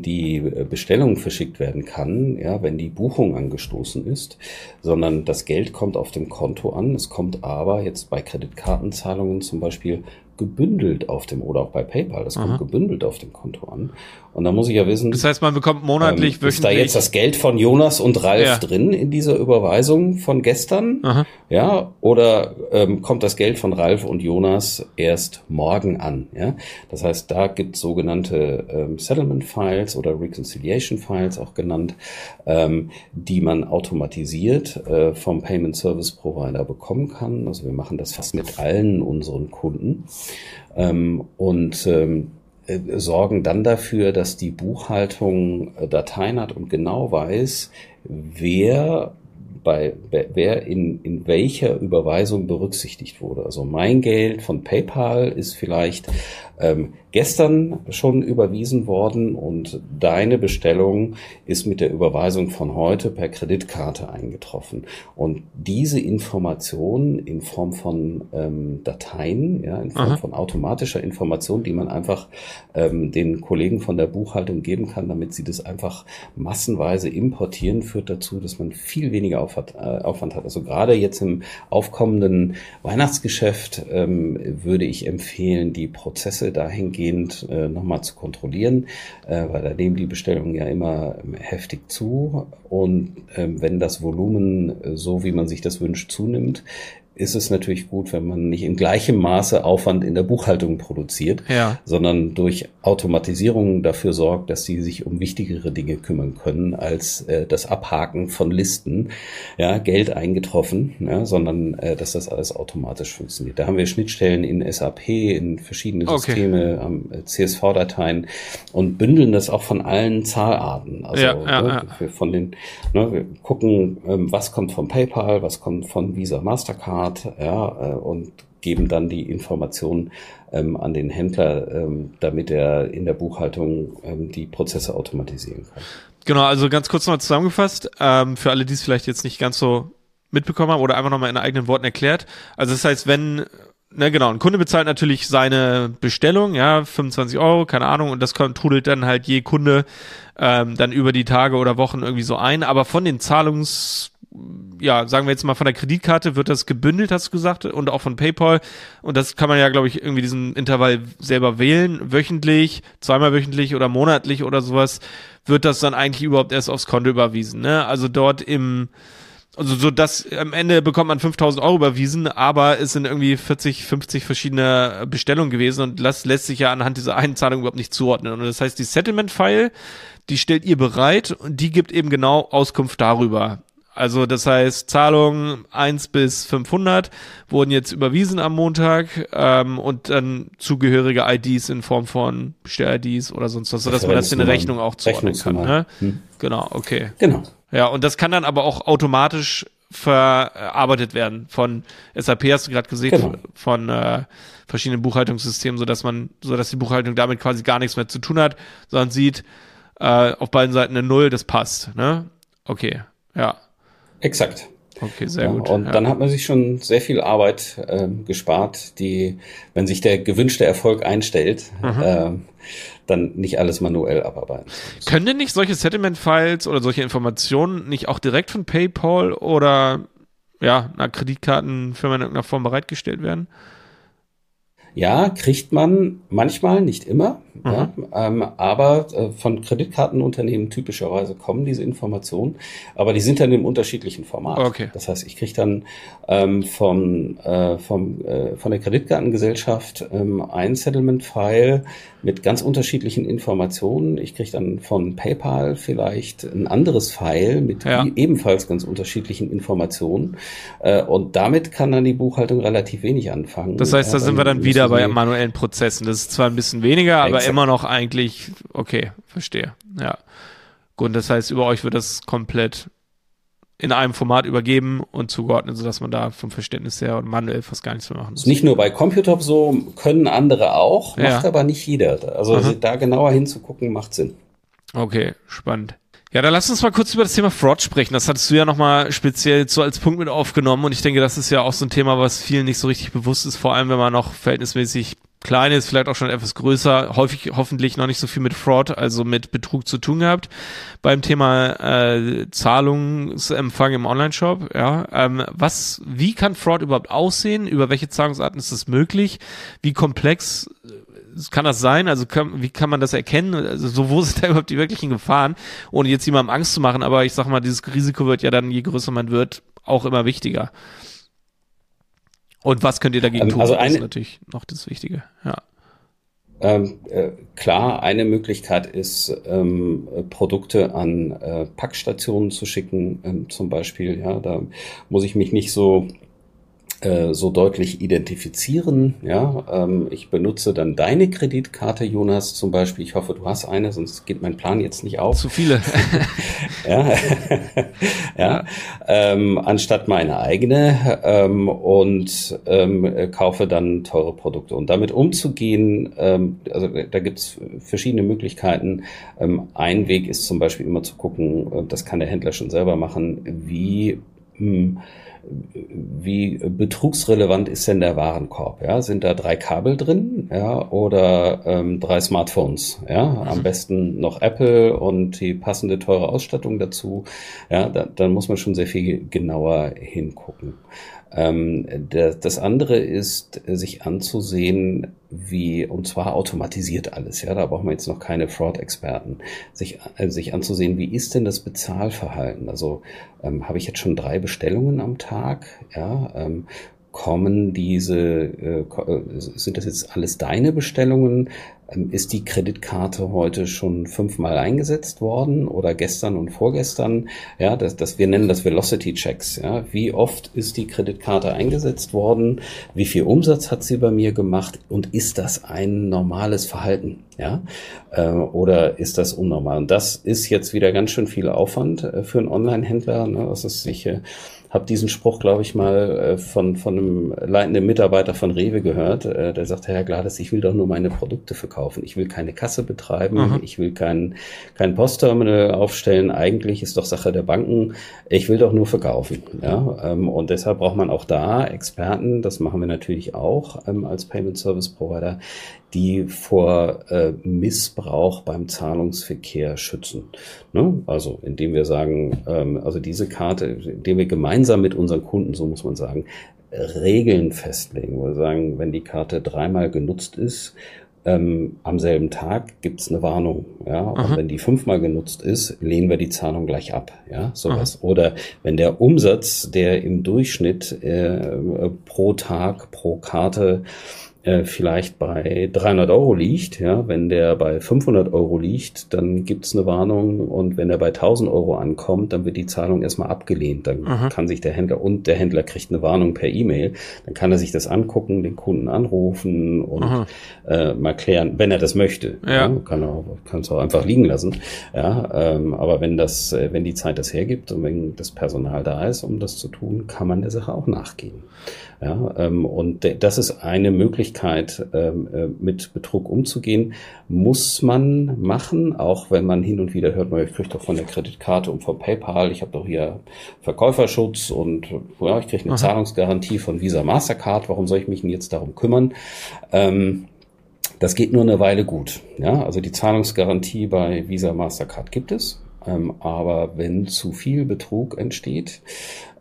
wenn die äh, Bestellung verschickt werden kann, ja, wenn die Buchung angestoßen ist, sondern das Geld kommt auf dem Konto an. Es kommt aber jetzt bei Kreditkartenzahlungen zum Beispiel gebündelt auf dem oder auch bei PayPal, das kommt Aha. gebündelt auf dem Konto an. Und da muss ich ja wissen. Das heißt, man bekommt monatlich, ähm, Ist da jetzt das Geld von Jonas und Ralf ja. drin in dieser Überweisung von gestern? Aha. Ja, oder ähm, kommt das Geld von Ralf und Jonas erst morgen an? Ja, das heißt, da gibt es sogenannte ähm, Settlement Files oder Reconciliation Files auch genannt, ähm, die man automatisiert äh, vom Payment Service Provider bekommen kann. Also wir machen das fast mit allen unseren Kunden. Ähm, und ähm, äh, sorgen dann dafür, dass die Buchhaltung äh, Dateien hat und genau weiß, wer bei wer in, in welcher Überweisung berücksichtigt wurde. Also mein Geld von PayPal ist vielleicht ähm, gestern schon überwiesen worden und deine Bestellung ist mit der Überweisung von heute per Kreditkarte eingetroffen. Und diese Information in Form von ähm, Dateien, ja, in Form Aha. von automatischer Information, die man einfach ähm, den Kollegen von der Buchhaltung geben kann, damit sie das einfach massenweise importieren, führt dazu, dass man viel weniger Aufwand, äh, Aufwand hat. Also gerade jetzt im aufkommenden Weihnachtsgeschäft ähm, würde ich empfehlen, die Prozesse dahingehend äh, nochmal zu kontrollieren, äh, weil da nehmen die Bestellungen ja immer ähm, heftig zu. Und ähm, wenn das Volumen äh, so, wie man sich das wünscht, zunimmt, ist es natürlich gut, wenn man nicht in gleichem Maße Aufwand in der Buchhaltung produziert, ja. sondern durch Automatisierung dafür sorgt, dass sie sich um wichtigere Dinge kümmern können als äh, das Abhaken von Listen, ja, Geld eingetroffen, ja, sondern äh, dass das alles automatisch funktioniert. Da haben wir Schnittstellen in SAP, in verschiedene Systeme, okay. haben äh, CSV-Dateien und bündeln das auch von allen Zahlarten. Also ja, ja, ne, von den, ne, wir gucken, ähm, was kommt von PayPal, was kommt von Visa, Mastercard, ja, äh, und geben dann die Informationen ähm, an den Händler, ähm, damit er in der Buchhaltung ähm, die Prozesse automatisieren kann. Genau, also ganz kurz nochmal zusammengefasst, ähm, für alle, die es vielleicht jetzt nicht ganz so mitbekommen haben oder einfach nochmal in eigenen Worten erklärt. Also das heißt, wenn Ne, genau, ein Kunde bezahlt natürlich seine Bestellung, ja, 25 Euro, keine Ahnung, und das trudelt dann halt je Kunde ähm, dann über die Tage oder Wochen irgendwie so ein. Aber von den Zahlungs ja, sagen wir jetzt mal von der Kreditkarte wird das gebündelt, hast du gesagt, und auch von PayPal. Und das kann man ja, glaube ich, irgendwie diesen Intervall selber wählen. Wöchentlich, zweimal wöchentlich oder monatlich oder sowas wird das dann eigentlich überhaupt erst aufs Konto überwiesen. Ne? Also dort im, also so dass am Ende bekommt man 5000 Euro überwiesen, aber es sind irgendwie 40, 50 verschiedene Bestellungen gewesen und das lässt sich ja anhand dieser einen Zahlung überhaupt nicht zuordnen. Und das heißt, die Settlement-File, die stellt ihr bereit und die gibt eben genau Auskunft darüber. Also das heißt, Zahlungen 1 bis 500 wurden jetzt überwiesen am Montag ähm, und dann zugehörige IDs in Form von Bestell-IDs oder sonst was, sodass man das in der Rechnung auch zuordnen kann. Ne? Hm. Genau, okay. Genau. Ja, und das kann dann aber auch automatisch verarbeitet werden von SAP, hast du gerade gesehen, genau. von äh, verschiedenen Buchhaltungssystemen, sodass man, sodass die Buchhaltung damit quasi gar nichts mehr zu tun hat, sondern sieht äh, auf beiden Seiten eine Null, das passt. Ne? Okay, ja. Exakt. Okay, sehr ja, gut. Und ja. dann hat man sich schon sehr viel Arbeit äh, gespart, die, wenn sich der gewünschte Erfolg einstellt, äh, dann nicht alles manuell abarbeiten. Können denn nicht solche Settlement-Files oder solche Informationen nicht auch direkt von PayPal oder ja, einer Kreditkartenfirma in irgendeiner Form bereitgestellt werden? Ja, kriegt man manchmal, nicht immer, mhm. ja, ähm, aber äh, von Kreditkartenunternehmen typischerweise kommen diese Informationen, aber die sind dann im unterschiedlichen Format. Okay. Das heißt, ich kriege dann ähm, von, äh, vom, äh, von der Kreditkartengesellschaft ähm, ein Settlement-File mit ganz unterschiedlichen Informationen. Ich kriege dann von PayPal vielleicht ein anderes File mit ja. ebenfalls ganz unterschiedlichen Informationen äh, und damit kann dann die Buchhaltung relativ wenig anfangen. Das heißt, da sind wir dann wieder bei manuellen Prozessen. Das ist zwar ein bisschen weniger, aber Exakt. immer noch eigentlich, okay, verstehe. Ja. Gut, das heißt, über euch wird das komplett in einem Format übergeben und zugeordnet, sodass man da vom Verständnis her und manuell fast gar nichts mehr machen muss. Nicht nur bei Computop so, können andere auch, macht ja. aber nicht jeder. Also Aha. da genauer hinzugucken, macht Sinn. Okay, spannend. Ja, dann lass uns mal kurz über das Thema Fraud sprechen. Das hattest du ja nochmal speziell so als Punkt mit aufgenommen und ich denke, das ist ja auch so ein Thema, was vielen nicht so richtig bewusst ist, vor allem wenn man noch verhältnismäßig klein ist, vielleicht auch schon etwas größer, häufig hoffentlich noch nicht so viel mit Fraud, also mit Betrug zu tun gehabt. Beim Thema äh, Zahlungsempfang im Online-Shop, ja, ähm, was, wie kann Fraud überhaupt aussehen? Über welche Zahlungsarten ist es möglich? Wie komplex kann das sein? Also kann, wie kann man das erkennen? Also so, wo sind da überhaupt die wirklichen Gefahren? Ohne jetzt jemandem Angst zu machen, aber ich sag mal, dieses Risiko wird ja dann, je größer man wird, auch immer wichtiger. Und was könnt ihr dagegen ähm, tun? Also eine, das ist natürlich noch das Wichtige, ja. Ähm, äh, klar, eine Möglichkeit ist, ähm, Produkte an äh, Packstationen zu schicken, ähm, zum Beispiel. Ja, da muss ich mich nicht so äh, so deutlich identifizieren. Ja, ähm, ich benutze dann deine Kreditkarte, Jonas, zum Beispiel. Ich hoffe, du hast eine, sonst geht mein Plan jetzt nicht auf. Zu viele. ja, ja. Ähm, anstatt meine eigene ähm, und ähm, kaufe dann teure Produkte. Und damit umzugehen, ähm, also da gibt's verschiedene Möglichkeiten. Ähm, ein Weg ist zum Beispiel immer zu gucken, äh, das kann der Händler schon selber machen, wie mh, hm, wie betrugsrelevant ist denn der Warenkorb? Ja, sind da drei Kabel drin, ja, oder ähm, drei Smartphones? Ja, am mhm. besten noch Apple und die passende teure Ausstattung dazu. Ja, da, dann muss man schon sehr viel genauer hingucken. Ähm, das andere ist, sich anzusehen, wie, und zwar automatisiert alles, ja, da braucht man jetzt noch keine Fraud-Experten, sich, äh, sich anzusehen, wie ist denn das Bezahlverhalten? Also ähm, habe ich jetzt schon drei Bestellungen am Tag, ja, ähm, kommen diese, äh, äh, sind das jetzt alles deine Bestellungen? Ähm, ist die Kreditkarte heute schon fünfmal eingesetzt worden oder gestern und vorgestern? Ja, das, das wir nennen das Velocity Checks. Ja, wie oft ist die Kreditkarte eingesetzt worden? Wie viel Umsatz hat sie bei mir gemacht? Und ist das ein normales Verhalten? Ja, äh, oder ist das unnormal? Und das ist jetzt wieder ganz schön viel Aufwand für einen Online-Händler. Ne? Das ist sicher habe diesen Spruch, glaube ich, mal äh, von, von einem leitenden Mitarbeiter von Rewe gehört. Äh, der sagte, Herr Glades, ich will doch nur meine Produkte verkaufen. Ich will keine Kasse betreiben. Mhm. Ich will kein, kein Postterminal aufstellen. Eigentlich ist doch Sache der Banken. Ich will doch nur verkaufen. Ja, ähm, und deshalb braucht man auch da Experten. Das machen wir natürlich auch ähm, als Payment Service Provider, die vor äh, Missbrauch beim Zahlungsverkehr schützen. Ne? Also indem wir sagen, ähm, also diese Karte, indem wir gemeinsam mit unseren Kunden, so muss man sagen, Regeln festlegen, wo wir sagen, wenn die Karte dreimal genutzt ist, ähm, am selben Tag gibt's eine Warnung. Ja? Und wenn die fünfmal genutzt ist, lehnen wir die Zahlung gleich ab. Ja, sowas. Aha. Oder wenn der Umsatz, der im Durchschnitt äh, pro Tag, pro Karte äh, vielleicht bei 300 Euro liegt, ja, wenn der bei 500 Euro liegt, dann gibt's eine Warnung und wenn er bei 1000 Euro ankommt, dann wird die Zahlung erstmal abgelehnt. Dann Aha. kann sich der Händler und der Händler kriegt eine Warnung per E-Mail. Dann kann er sich das angucken, den Kunden anrufen und äh, mal klären, wenn er das möchte. Ja. ja kann er kann es auch einfach liegen lassen. Ja, ähm, aber wenn das, äh, wenn die Zeit das hergibt und wenn das Personal da ist, um das zu tun, kann man der Sache auch nachgehen. Ja, ähm, und das ist eine Möglichkeit, ähm, äh, mit Betrug umzugehen. Muss man machen, auch wenn man hin und wieder hört, ich kriege doch von der Kreditkarte und vom PayPal, ich habe doch hier Verkäuferschutz und ja, ich kriege eine Aha. Zahlungsgarantie von Visa Mastercard. Warum soll ich mich denn jetzt darum kümmern? Ähm, das geht nur eine Weile gut. Ja, also die Zahlungsgarantie bei Visa Mastercard gibt es. Ähm, aber wenn zu viel Betrug entsteht,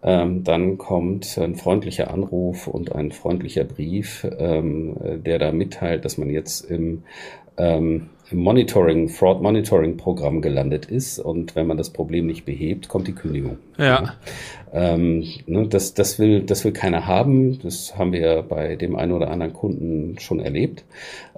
ähm, dann kommt ein freundlicher Anruf und ein freundlicher Brief, ähm, der da mitteilt, dass man jetzt im Monitoring, Fraud Monitoring Programm gelandet ist und wenn man das Problem nicht behebt, kommt die Kündigung. Ja. Ähm, ne, das, das, will, das will keiner haben. Das haben wir bei dem einen oder anderen Kunden schon erlebt.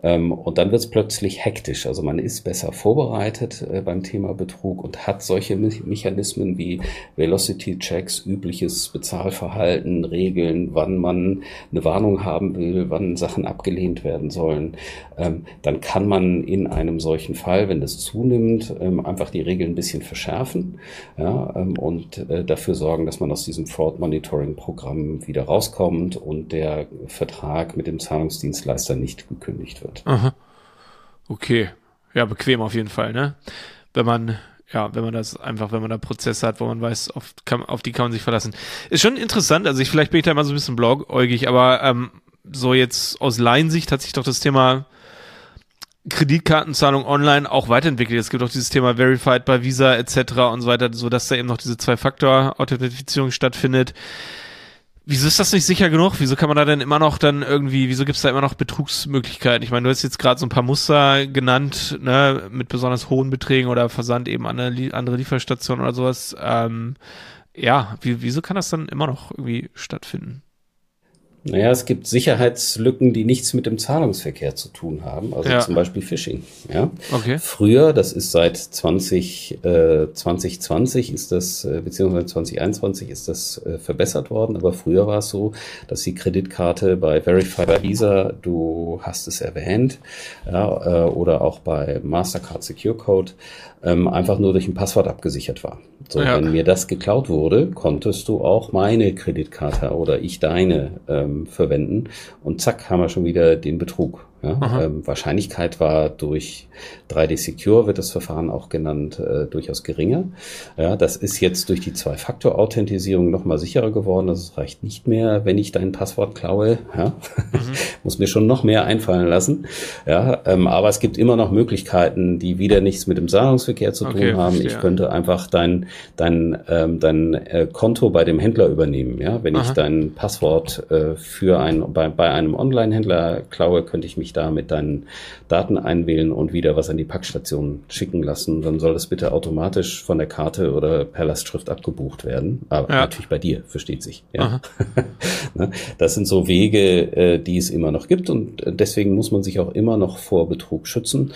Ähm, und dann wird es plötzlich hektisch. Also man ist besser vorbereitet äh, beim Thema Betrug und hat solche Me Mechanismen wie Velocity Checks, übliches Bezahlverhalten, Regeln, wann man eine Warnung haben will, wann Sachen abgelehnt werden sollen. Ähm, dann kann man in einem solchen Fall, wenn das zunimmt, ähm, einfach die Regeln ein bisschen verschärfen ja, ähm, und dafür sorgen, dass man aus diesem Fraud Monitoring Programm wieder rauskommt und der Vertrag mit dem Zahlungsdienstleister nicht gekündigt wird wird. Aha. Okay. Ja, bequem auf jeden Fall, ne? Wenn man, ja, wenn man das einfach, wenn man da Prozesse hat, wo man weiß, auf, kann, auf die kann man sich verlassen. Ist schon interessant, also ich, vielleicht bin ich da immer so ein bisschen blogäugig, aber ähm, so jetzt aus Laiensicht hat sich doch das Thema Kreditkartenzahlung online auch weiterentwickelt. Es gibt auch dieses Thema Verified bei Visa etc. und so weiter, so dass da eben noch diese Zwei-Faktor-Authentifizierung stattfindet. Wieso ist das nicht sicher genug? Wieso kann man da denn immer noch dann irgendwie, wieso gibt es da immer noch Betrugsmöglichkeiten? Ich meine, du hast jetzt gerade so ein paar Muster genannt, ne, mit besonders hohen Beträgen oder Versand eben an eine andere Lieferstation oder sowas. Ähm, ja, wie, wieso kann das dann immer noch irgendwie stattfinden? Naja, es gibt Sicherheitslücken, die nichts mit dem Zahlungsverkehr zu tun haben, also Ja. zum Beispiel Phishing. Ja? Okay. Früher, das ist seit 20, äh, 2020 ist das, äh, beziehungsweise 2021 ist das äh, verbessert worden, aber früher war es so, dass die Kreditkarte bei Verify by Visa, du hast es erwähnt, ja, äh, oder auch bei Mastercard Secure Code, ähm, einfach nur durch ein Passwort abgesichert war. So, Ja. wenn mir das geklaut wurde, konntest du auch meine Kreditkarte oder ich deine ähm, verwenden und zack, haben wir schon wieder den Betrug. Ja? Ähm, Wahrscheinlichkeit war durch 3D Secure, wird das Verfahren auch genannt, äh, durchaus geringer. Ja, das ist jetzt durch die Zwei-Faktor-Authentisierung nochmal sicherer geworden. Also es reicht nicht mehr, wenn ich dein Passwort klaue. Ja? Muss mir schon noch mehr einfallen lassen. Ja, ähm, aber es gibt immer noch Möglichkeiten, die wieder nichts mit dem Zahlungsverkehr zu Okay, tun haben. verstehe. Ich könnte einfach dein, dein, ähm, dein äh, Konto bei dem Händler übernehmen. Ja, wenn ich Aha. dein Passwort äh, für ein, bei, bei einem Online-Händler klaue, könnte ich mich da mit deinen Daten einwählen und wieder was an die Packstation schicken lassen. Dann soll das bitte automatisch von der Karte oder per Lastschrift abgebucht werden. Aber Ja. natürlich bei dir, versteht sich. Ja. Ne? Das sind so Wege, äh, die es immer noch gibt und äh, deswegen muss man sich auch immer noch vor Betrug schützen.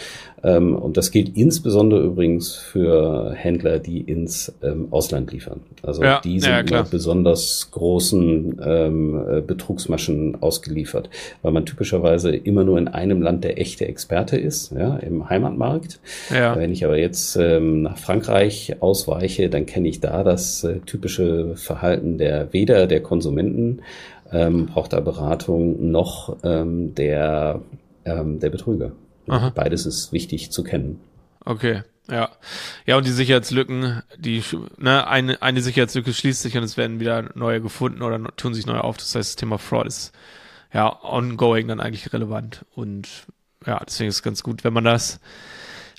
Ähm, Und das gilt insbesondere übrigens für Händler, die ins ähm, Ausland liefern. Also Ja, die sind ja, besonders großen ähm, äh, Betrugsmaschen ausgeliefert, weil man typischerweise immer nur in einem Land der echte Experte ist, ja, im Heimatmarkt. Ja. Wenn ich aber jetzt ähm, nach Frankreich ausweiche, dann kenne ich da das äh, typische Verhalten der weder der Konsumenten ähm, braucht da Beratung noch ähm, der ähm, der Betrüger. Aha. Beides ist wichtig zu kennen. Okay, ja. Ja, und die Sicherheitslücken, die, ne, eine, eine Sicherheitslücke schließt sich und es werden wieder neue gefunden oder tun sich neue auf. Das heißt, das Thema Fraud ist ja ongoing dann eigentlich relevant. Und ja, deswegen ist es ganz gut, wenn man das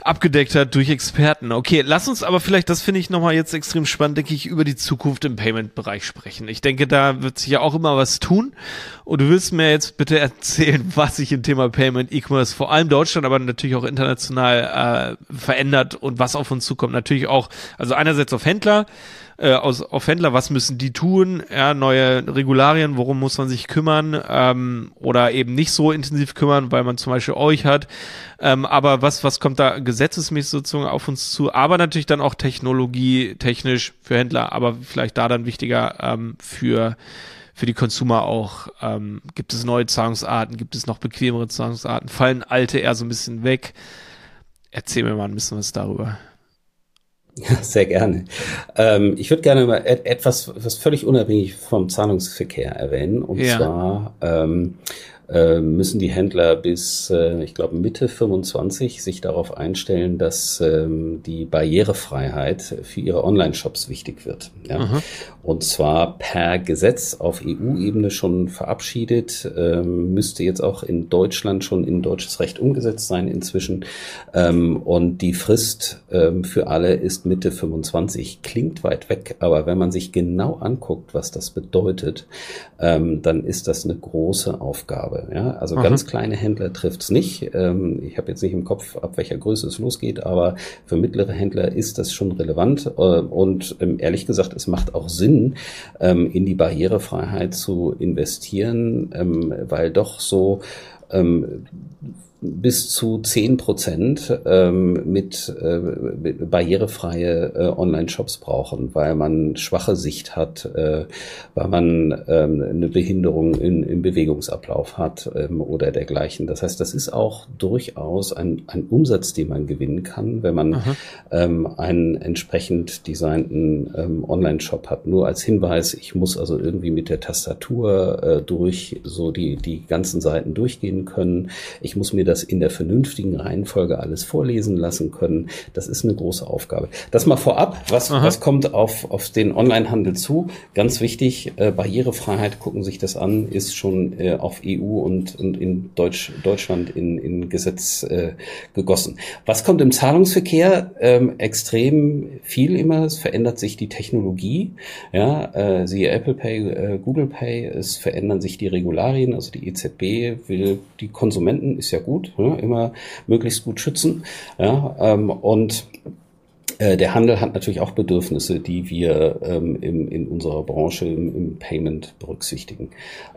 abgedeckt hat durch Experten. Okay, lass uns aber vielleicht, das finde ich nochmal jetzt extrem spannend, denke ich, über die Zukunft im Payment-Bereich sprechen. Ich denke, da wird sich ja auch immer was tun. Und du willst mir jetzt bitte erzählen, was sich im Thema Payment, E-Commerce, vor allem Deutschland, aber natürlich auch international äh, verändert und was auf uns zukommt. Natürlich auch, also einerseits auf Händler, äh, aus, auf Händler, was müssen die tun? Ja, neue Regularien, worum muss man sich kümmern? Ähm, oder eben nicht so intensiv kümmern, weil man zum Beispiel euch hat. Ähm, aber was, was kommt da gesetzesmäßig sozusagen auf uns zu? Aber natürlich dann auch Technologie, technisch für Händler, aber vielleicht da dann wichtiger ähm, für für die Consumer auch. Ähm, gibt es neue Zahlungsarten? Gibt es noch bequemere Zahlungsarten? Fallen alte eher so ein bisschen weg? Erzähl mir mal ein bisschen was darüber. Ja, sehr gerne. Ähm, ich würde gerne mal et etwas, was völlig unabhängig vom Zahlungsverkehr erwähnen. Und Ja. zwar ähm, äh, müssen die Händler bis, äh, ich glaube, Mitte 25 sich darauf einstellen, dass ähm, die Barrierefreiheit für ihre Online-Shops wichtig wird. Ja? Und zwar per Gesetz auf EU-Ebene schon verabschiedet, ähm, müsste jetzt auch in Deutschland schon in deutsches Recht umgesetzt sein inzwischen. Ähm, und die Frist für alle ist Mitte 25. Klingt weit weg, aber wenn man sich genau anguckt, was das bedeutet, dann ist das eine große Aufgabe. Ja? Also Aha. ganz kleine Händler trifft's nicht. Ähm, ich habe jetzt nicht im Kopf, ab welcher Größe es losgeht, aber für mittlere Händler ist das schon relevant. Äh, und ähm, ehrlich gesagt, es macht auch Sinn, ähm, in die Barrierefreiheit zu investieren, ähm, weil doch so ähm, bis zu zehn Prozent ähm, mit, äh, mit barrierefreie äh, Online-Shops brauchen, weil man schwache Sicht hat, äh, weil man ähm, eine Behinderung in, im Bewegungsablauf hat ähm, oder dergleichen. Das heißt, das ist auch durchaus ein, ein Umsatz, den man gewinnen kann, wenn man Aha. ähm, einen entsprechend designten ähm, Online-Shop hat. Nur als Hinweis, ich muss also irgendwie mit der Tastatur äh, durch so die, die ganzen Seiten durchgehen können. Ich muss mir das in der vernünftigen Reihenfolge alles vorlesen lassen können. Das ist eine große Aufgabe. Das mal vorab, was, Aha. was kommt auf, auf den Onlinehandel zu? Ganz wichtig, äh, Barrierefreiheit, gucken sich das an, ist schon äh, auf EU und, und in Deutsch, Deutschland in, in Gesetz äh, gegossen. Was kommt im Zahlungsverkehr? Ähm, extrem viel immer. Es verändert sich die Technologie. Ja, äh, siehe Apple Pay, äh, Google Pay. Es verändern sich die Regularien. Also die EZB will die Konsumenten, ist ja gut, ja, immer möglichst gut schützen. Ja, ähm, und äh, der Handel hat natürlich auch Bedürfnisse, die wir ähm, im, in unserer Branche im, im Payment berücksichtigen.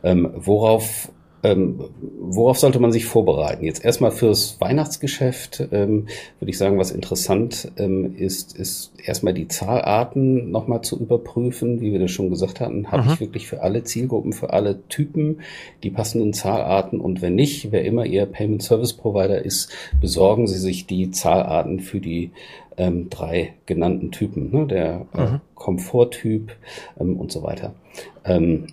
Ähm, worauf ähm, worauf sollte man sich vorbereiten? Jetzt erstmal fürs Weihnachtsgeschäft ähm, würde ich sagen, was interessant ähm, ist, ist erstmal die Zahlarten nochmal zu überprüfen, wie wir das schon gesagt hatten. Habe ich wirklich für alle Zielgruppen, für alle Typen die passenden Zahlarten? Und wenn nicht, wer immer Ihr Payment Service Provider ist, besorgen Sie sich die Zahlarten für die ähm, drei genannten Typen, ne? der äh, Komforttyp ähm, und so weiter. Ähm,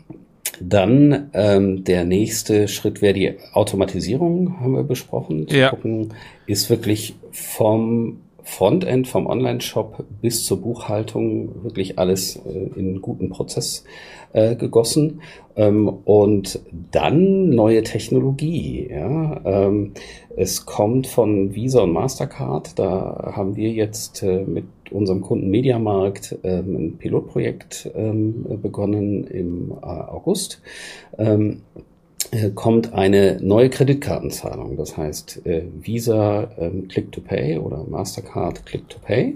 dann ähm, der nächste Schritt wäre die Automatisierung, haben wir besprochen. Zu Ja. gucken, ist wirklich vom Frontend, vom Online-Shop bis zur Buchhaltung wirklich alles äh, in einen guten Prozess äh, gegossen. Ähm, und dann neue Technologie. Ja? Ähm, es kommt von Visa und Mastercard. Da haben wir jetzt äh, mit unserem Kunden Mediamarkt ähm, ein Pilotprojekt ähm, begonnen im äh, August. Äh, kommt eine neue Kreditkartenzahlung. Das heißt äh, Visa ähm, Click to Pay oder Mastercard Click to Pay.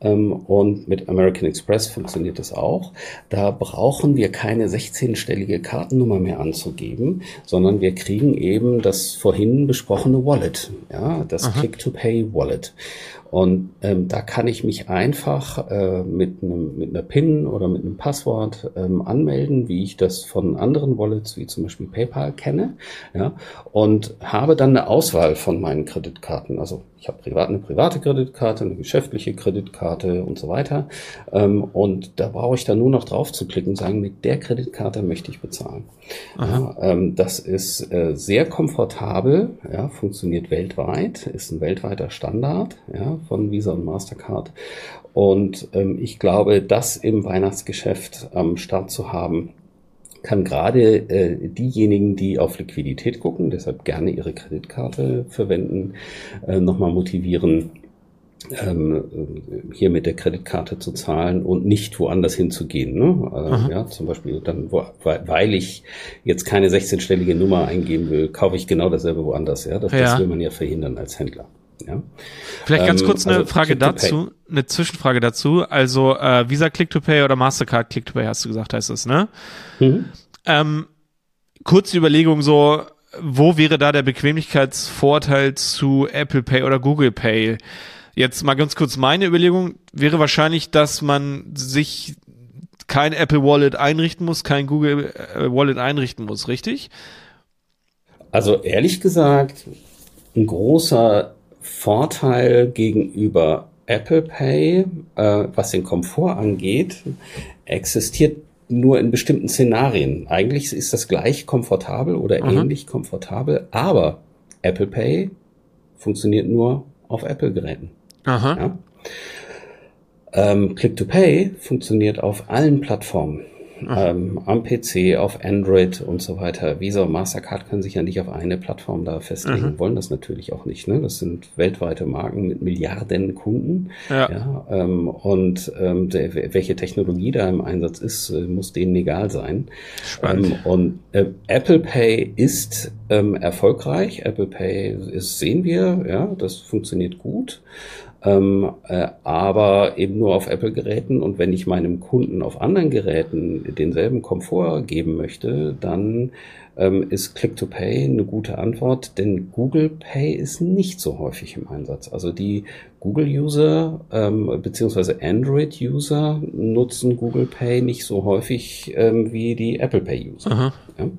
Ähm, und mit American Express funktioniert das auch. Da brauchen wir keine 16-stellige Kartennummer mehr anzugeben, sondern wir kriegen eben das vorhin besprochene Wallet, ja, das Click to Pay Wallet. Und ähm, da kann ich mich einfach äh, mit, einem, mit einer PIN oder mit einem Passwort ähm, anmelden, wie ich das von anderen Wallets, wie zum Beispiel PayPal kenne, ja, und habe dann eine Auswahl von meinen Kreditkarten. Also ich habe privat eine private Kreditkarte, eine geschäftliche Kreditkarte und so weiter. Ähm, und da brauche ich dann nur noch drauf zu klicken und sagen, mit der Kreditkarte möchte ich bezahlen. Ja, ähm, das ist äh, sehr komfortabel, ja, funktioniert weltweit, ist ein weltweiter Standard ja, von Visa und Mastercard. Und ähm, ich glaube, das im Weihnachtsgeschäft am Start zu haben, kann gerade äh, diejenigen, die auf Liquidität gucken, deshalb gerne ihre Kreditkarte verwenden, äh, nochmal motivieren, ähm, hier mit der Kreditkarte zu zahlen und nicht woanders hinzugehen. Ne? Äh, ja, zum Beispiel dann, wo, weil ich jetzt keine 16-stellige Nummer eingeben will, kaufe ich genau dasselbe woanders. Ja, das, Ja. das will man ja verhindern als Händler. Ja. Vielleicht ganz Ähm, kurz eine also Frage dazu, eine Zwischenfrage dazu. Also äh, Visa Click to Pay oder Mastercard Click to Pay hast du gesagt, heißt es, ne? Mhm. Ähm, kurze Überlegung so, wo wäre da der Bequemlichkeitsvorteil zu Apple Pay oder Google Pay? Jetzt mal ganz kurz meine Überlegung wäre wahrscheinlich, dass man sich kein Apple Wallet einrichten muss, kein Google äh, Wallet einrichten muss, richtig? Also ehrlich gesagt, ein großer Vorteil gegenüber Apple Pay, äh, was den Komfort angeht, existiert nur in bestimmten Szenarien. Eigentlich ist das gleich komfortabel oder ähnlich komfortabel, aber Apple Pay funktioniert nur auf Apple-Geräten. Aha. Ja? Ähm, Click to Pay funktioniert auf allen Plattformen. Ähm, am PC, auf Android und so weiter. Visa und Mastercard können sich ja nicht auf eine Plattform da festlegen, wollen das natürlich auch nicht. Ne? Das sind weltweite Marken mit Milliarden Kunden. Ja. ähm, und ähm, der, welche Technologie da im Einsatz ist, äh, muss denen egal sein. Spannend. Ähm, und äh, Apple Pay ist ähm, erfolgreich. Apple Pay ist, sehen wir, ja, das funktioniert gut. Ähm, äh, aber eben nur auf Apple-Geräten. Und wenn ich meinem Kunden auf anderen Geräten denselben Komfort geben möchte, dann ähm, ist Click-to-Pay eine gute Antwort, denn Google Pay ist nicht so häufig im Einsatz. Also die Google-User ähm, beziehungsweise Android-User nutzen Google Pay nicht so häufig ähm, wie die Apple Pay-User. Ja?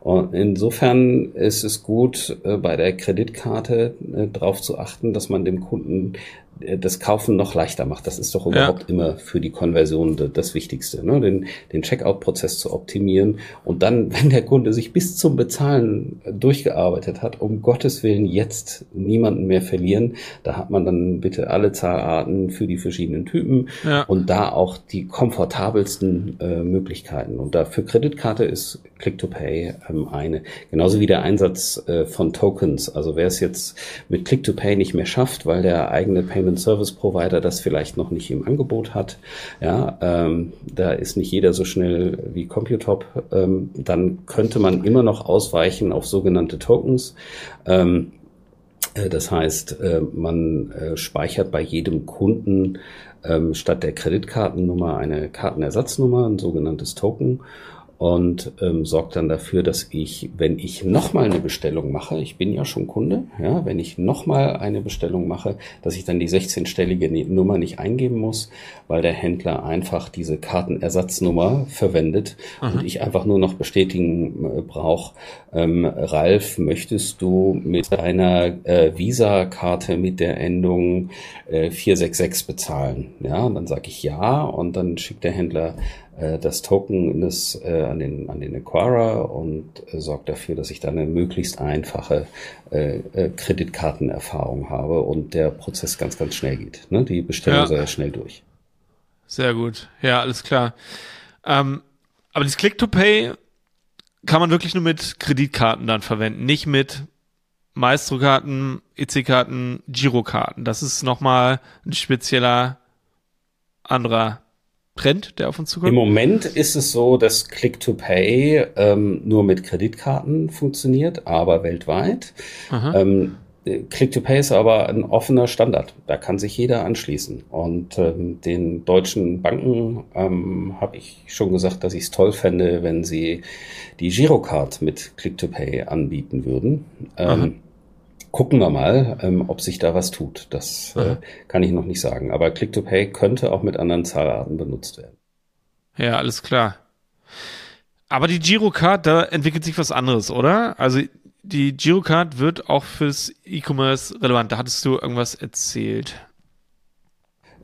Und insofern ist es gut, äh, bei der Kreditkarte äh, darauf zu achten, dass man dem Kunden das Kaufen noch leichter macht. Das ist doch überhaupt immer für die Konversion das Wichtigste, ne? den, den Checkout-Prozess zu optimieren. Und dann, wenn der Kunde sich bis zum Bezahlen äh, durchgearbeitet hat, um Gottes Willen jetzt niemanden mehr verlieren, da hat man dann bitte alle Zahlarten für die verschiedenen Typen Ja. und da auch die komfortabelsten äh, Möglichkeiten. Und da für Kreditkarte ist Click-to-Pay ähm, eine. Genauso wie der Einsatz äh, von Tokens. Also wer es jetzt mit Click-to-Pay nicht mehr schafft, weil der eigene Payment Service Provider das vielleicht noch nicht im Angebot hat, ja, ähm, da ist nicht jeder so schnell wie Computop, ähm, dann könnte man immer noch ausweichen auf sogenannte Tokens. Ähm, Äh, das heißt, äh, man äh, speichert bei jedem Kunden ähm, statt der Kreditkartennummer eine Kartenersatznummer, ein sogenanntes Token und ähm, sorgt dann dafür, dass ich, wenn ich nochmal eine Bestellung mache, ich bin ja schon Kunde, ja, wenn ich nochmal eine Bestellung mache, dass ich dann die 16-stellige Nummer nicht eingeben muss, weil der Händler einfach diese Kartenersatznummer verwendet Aha. und ich einfach nur noch bestätigen äh, brauche, ähm, Ralf, möchtest du mit deiner äh, Visa-Karte mit der Endung äh, 466 bezahlen? Ja, und dann sage ich ja und dann schickt der Händler das Token das, äh, an, den, an den Acquirer und äh, sorgt dafür, dass ich dann eine möglichst einfache äh, äh, Kreditkartenerfahrung habe und der Prozess ganz, ganz schnell geht. Ne? Die Bestellung ja. sehr schnell durch. Sehr gut. Ja, alles klar. Ähm, aber das Click-to-Pay kann man wirklich nur mit Kreditkarten dann verwenden, nicht mit Maestro-Karten, EC-Karten, Girokarten. Das ist nochmal ein spezieller anderer Trend, der auf uns zukommt? Im Moment ist es so, dass Click-to-Pay ähm, nur mit Kreditkarten funktioniert, aber weltweit. Ähm, Click-to-Pay ist aber ein offener Standard. Da kann sich jeder anschließen. Und ähm, den deutschen Banken ähm, habe ich schon gesagt, dass ich es toll fände, wenn sie die Girocard mit Click-to-Pay anbieten würden. Gucken wir mal, ähm, ob sich da was tut. Das äh, kann ich noch nicht sagen. Aber Click-to-Pay könnte auch mit anderen Zahlarten benutzt werden. Ja, alles klar. Aber die Girocard, da entwickelt sich was anderes, oder? Also die Girocard wird auch fürs E-Commerce relevant. Da hattest du irgendwas erzählt.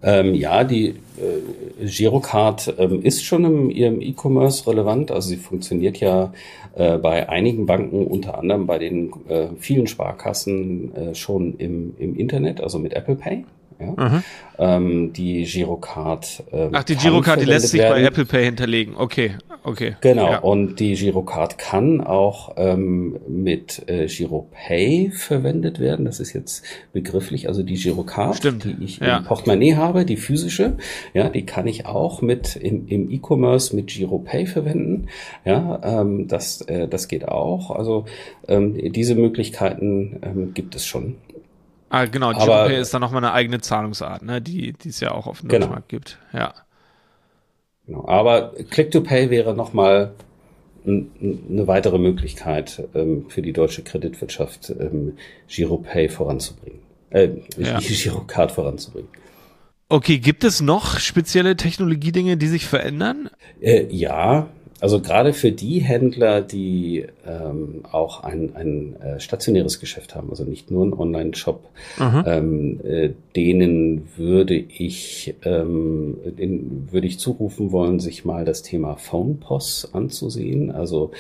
Ähm, ja, die äh, Girocard ähm, ist schon im ihrem E-Commerce relevant. Also sie funktioniert ja äh, bei einigen Banken, unter anderem bei den äh, vielen Sparkassen äh, schon im, im Internet, also mit Apple Pay. Ja? Ähm, die Girocard. Ähm, Ach, die Girocard, die lässt sich werden. bei Apple Pay hinterlegen. Okay, okay. Genau. Ja. Und die Girocard kann auch ähm, mit äh, Giropay verwendet werden. Das ist jetzt begrifflich. Also die Girocard, Stimmt. die ich ja. im Portemonnaie habe, die physische, ja, die kann ich auch mit im, im E-Commerce mit Giropay verwenden. Ja, ähm, das, äh, das geht auch. Also ähm, diese Möglichkeiten ähm, gibt es schon. Ah, genau, GiroPay ist dann nochmal eine eigene Zahlungsart, ne, die, die es ja auch auf dem genau. Markt gibt. Ja. Genau. Aber Click-to-Pay wäre nochmal eine weitere Möglichkeit ähm, für die deutsche Kreditwirtschaft, ähm, GiroPay voranzubringen. Äh, ja. Girocard voranzubringen. Okay, gibt es noch spezielle Technologiedinge, die sich verändern? Äh, ja, also gerade für die Händler, die ähm, auch ein, ein äh, stationäres Geschäft haben, also nicht nur ein Online-Shop, ähm, äh, denen würde ich, ähm, denen würde ich zurufen wollen, sich mal das Thema Phone POS anzusehen. Also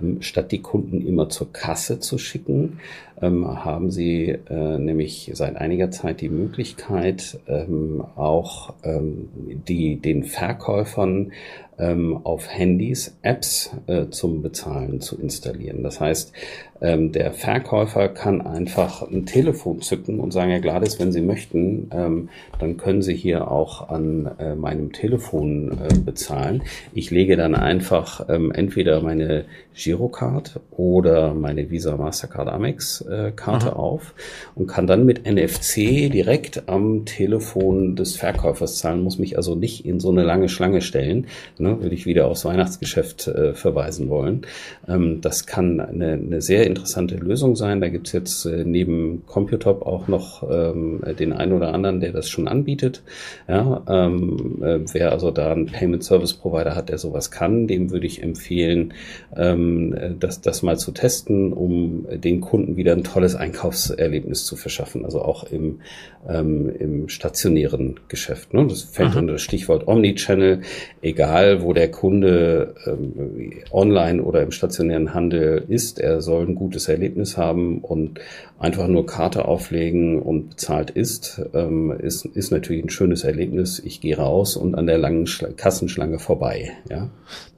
ähm, statt die Kunden immer zur Kasse zu schicken, ähm, haben sie äh, nämlich seit einiger Zeit die Möglichkeit, ähm, auch ähm, die den Verkäufern ähm, auf Handys Apps äh, zum Bezahlen zu installieren. Das heißt, ähm, der Verkäufer kann einfach ein Telefon zücken und sagen, Herr Gladys, wenn Sie möchten, ähm, dann können Sie hier auch an äh, meinem Telefon äh, bezahlen. Ich lege dann einfach ähm, entweder meine Girocard oder meine Visa Mastercard Amex äh, Karte mhm. auf und kann dann mit NFC direkt am Telefon des Verkäufers zahlen, muss mich also nicht in so eine lange Schlange stellen. Ne, würde ich wieder aufs Weihnachtsgeschäft äh, verweisen wollen. Ähm, das kann eine, eine sehr interessante Lösung sein. Da gibt's jetzt äh, neben Computop auch noch ähm, den einen oder anderen, der das schon anbietet. Ja, ähm, äh, wer also da einen Payment Service Provider hat, der sowas kann, dem würde ich empfehlen, ähm, das, das mal zu testen, um den Kunden wieder ein tolles Einkaufserlebnis zu verschaffen. Also auch im, ähm, im stationären Geschäft. Ne? Das fällt Aha. unter das Stichwort Omnichannel. Egal, wo der Kunde ähm, online oder im stationären Handel ist, er soll ein gutes Erlebnis haben und einfach nur Karte auflegen und bezahlt ist, ähm, ist, ist natürlich ein schönes Erlebnis. Ich gehe raus und an der langen Schla Kassenschlange vorbei. Ja.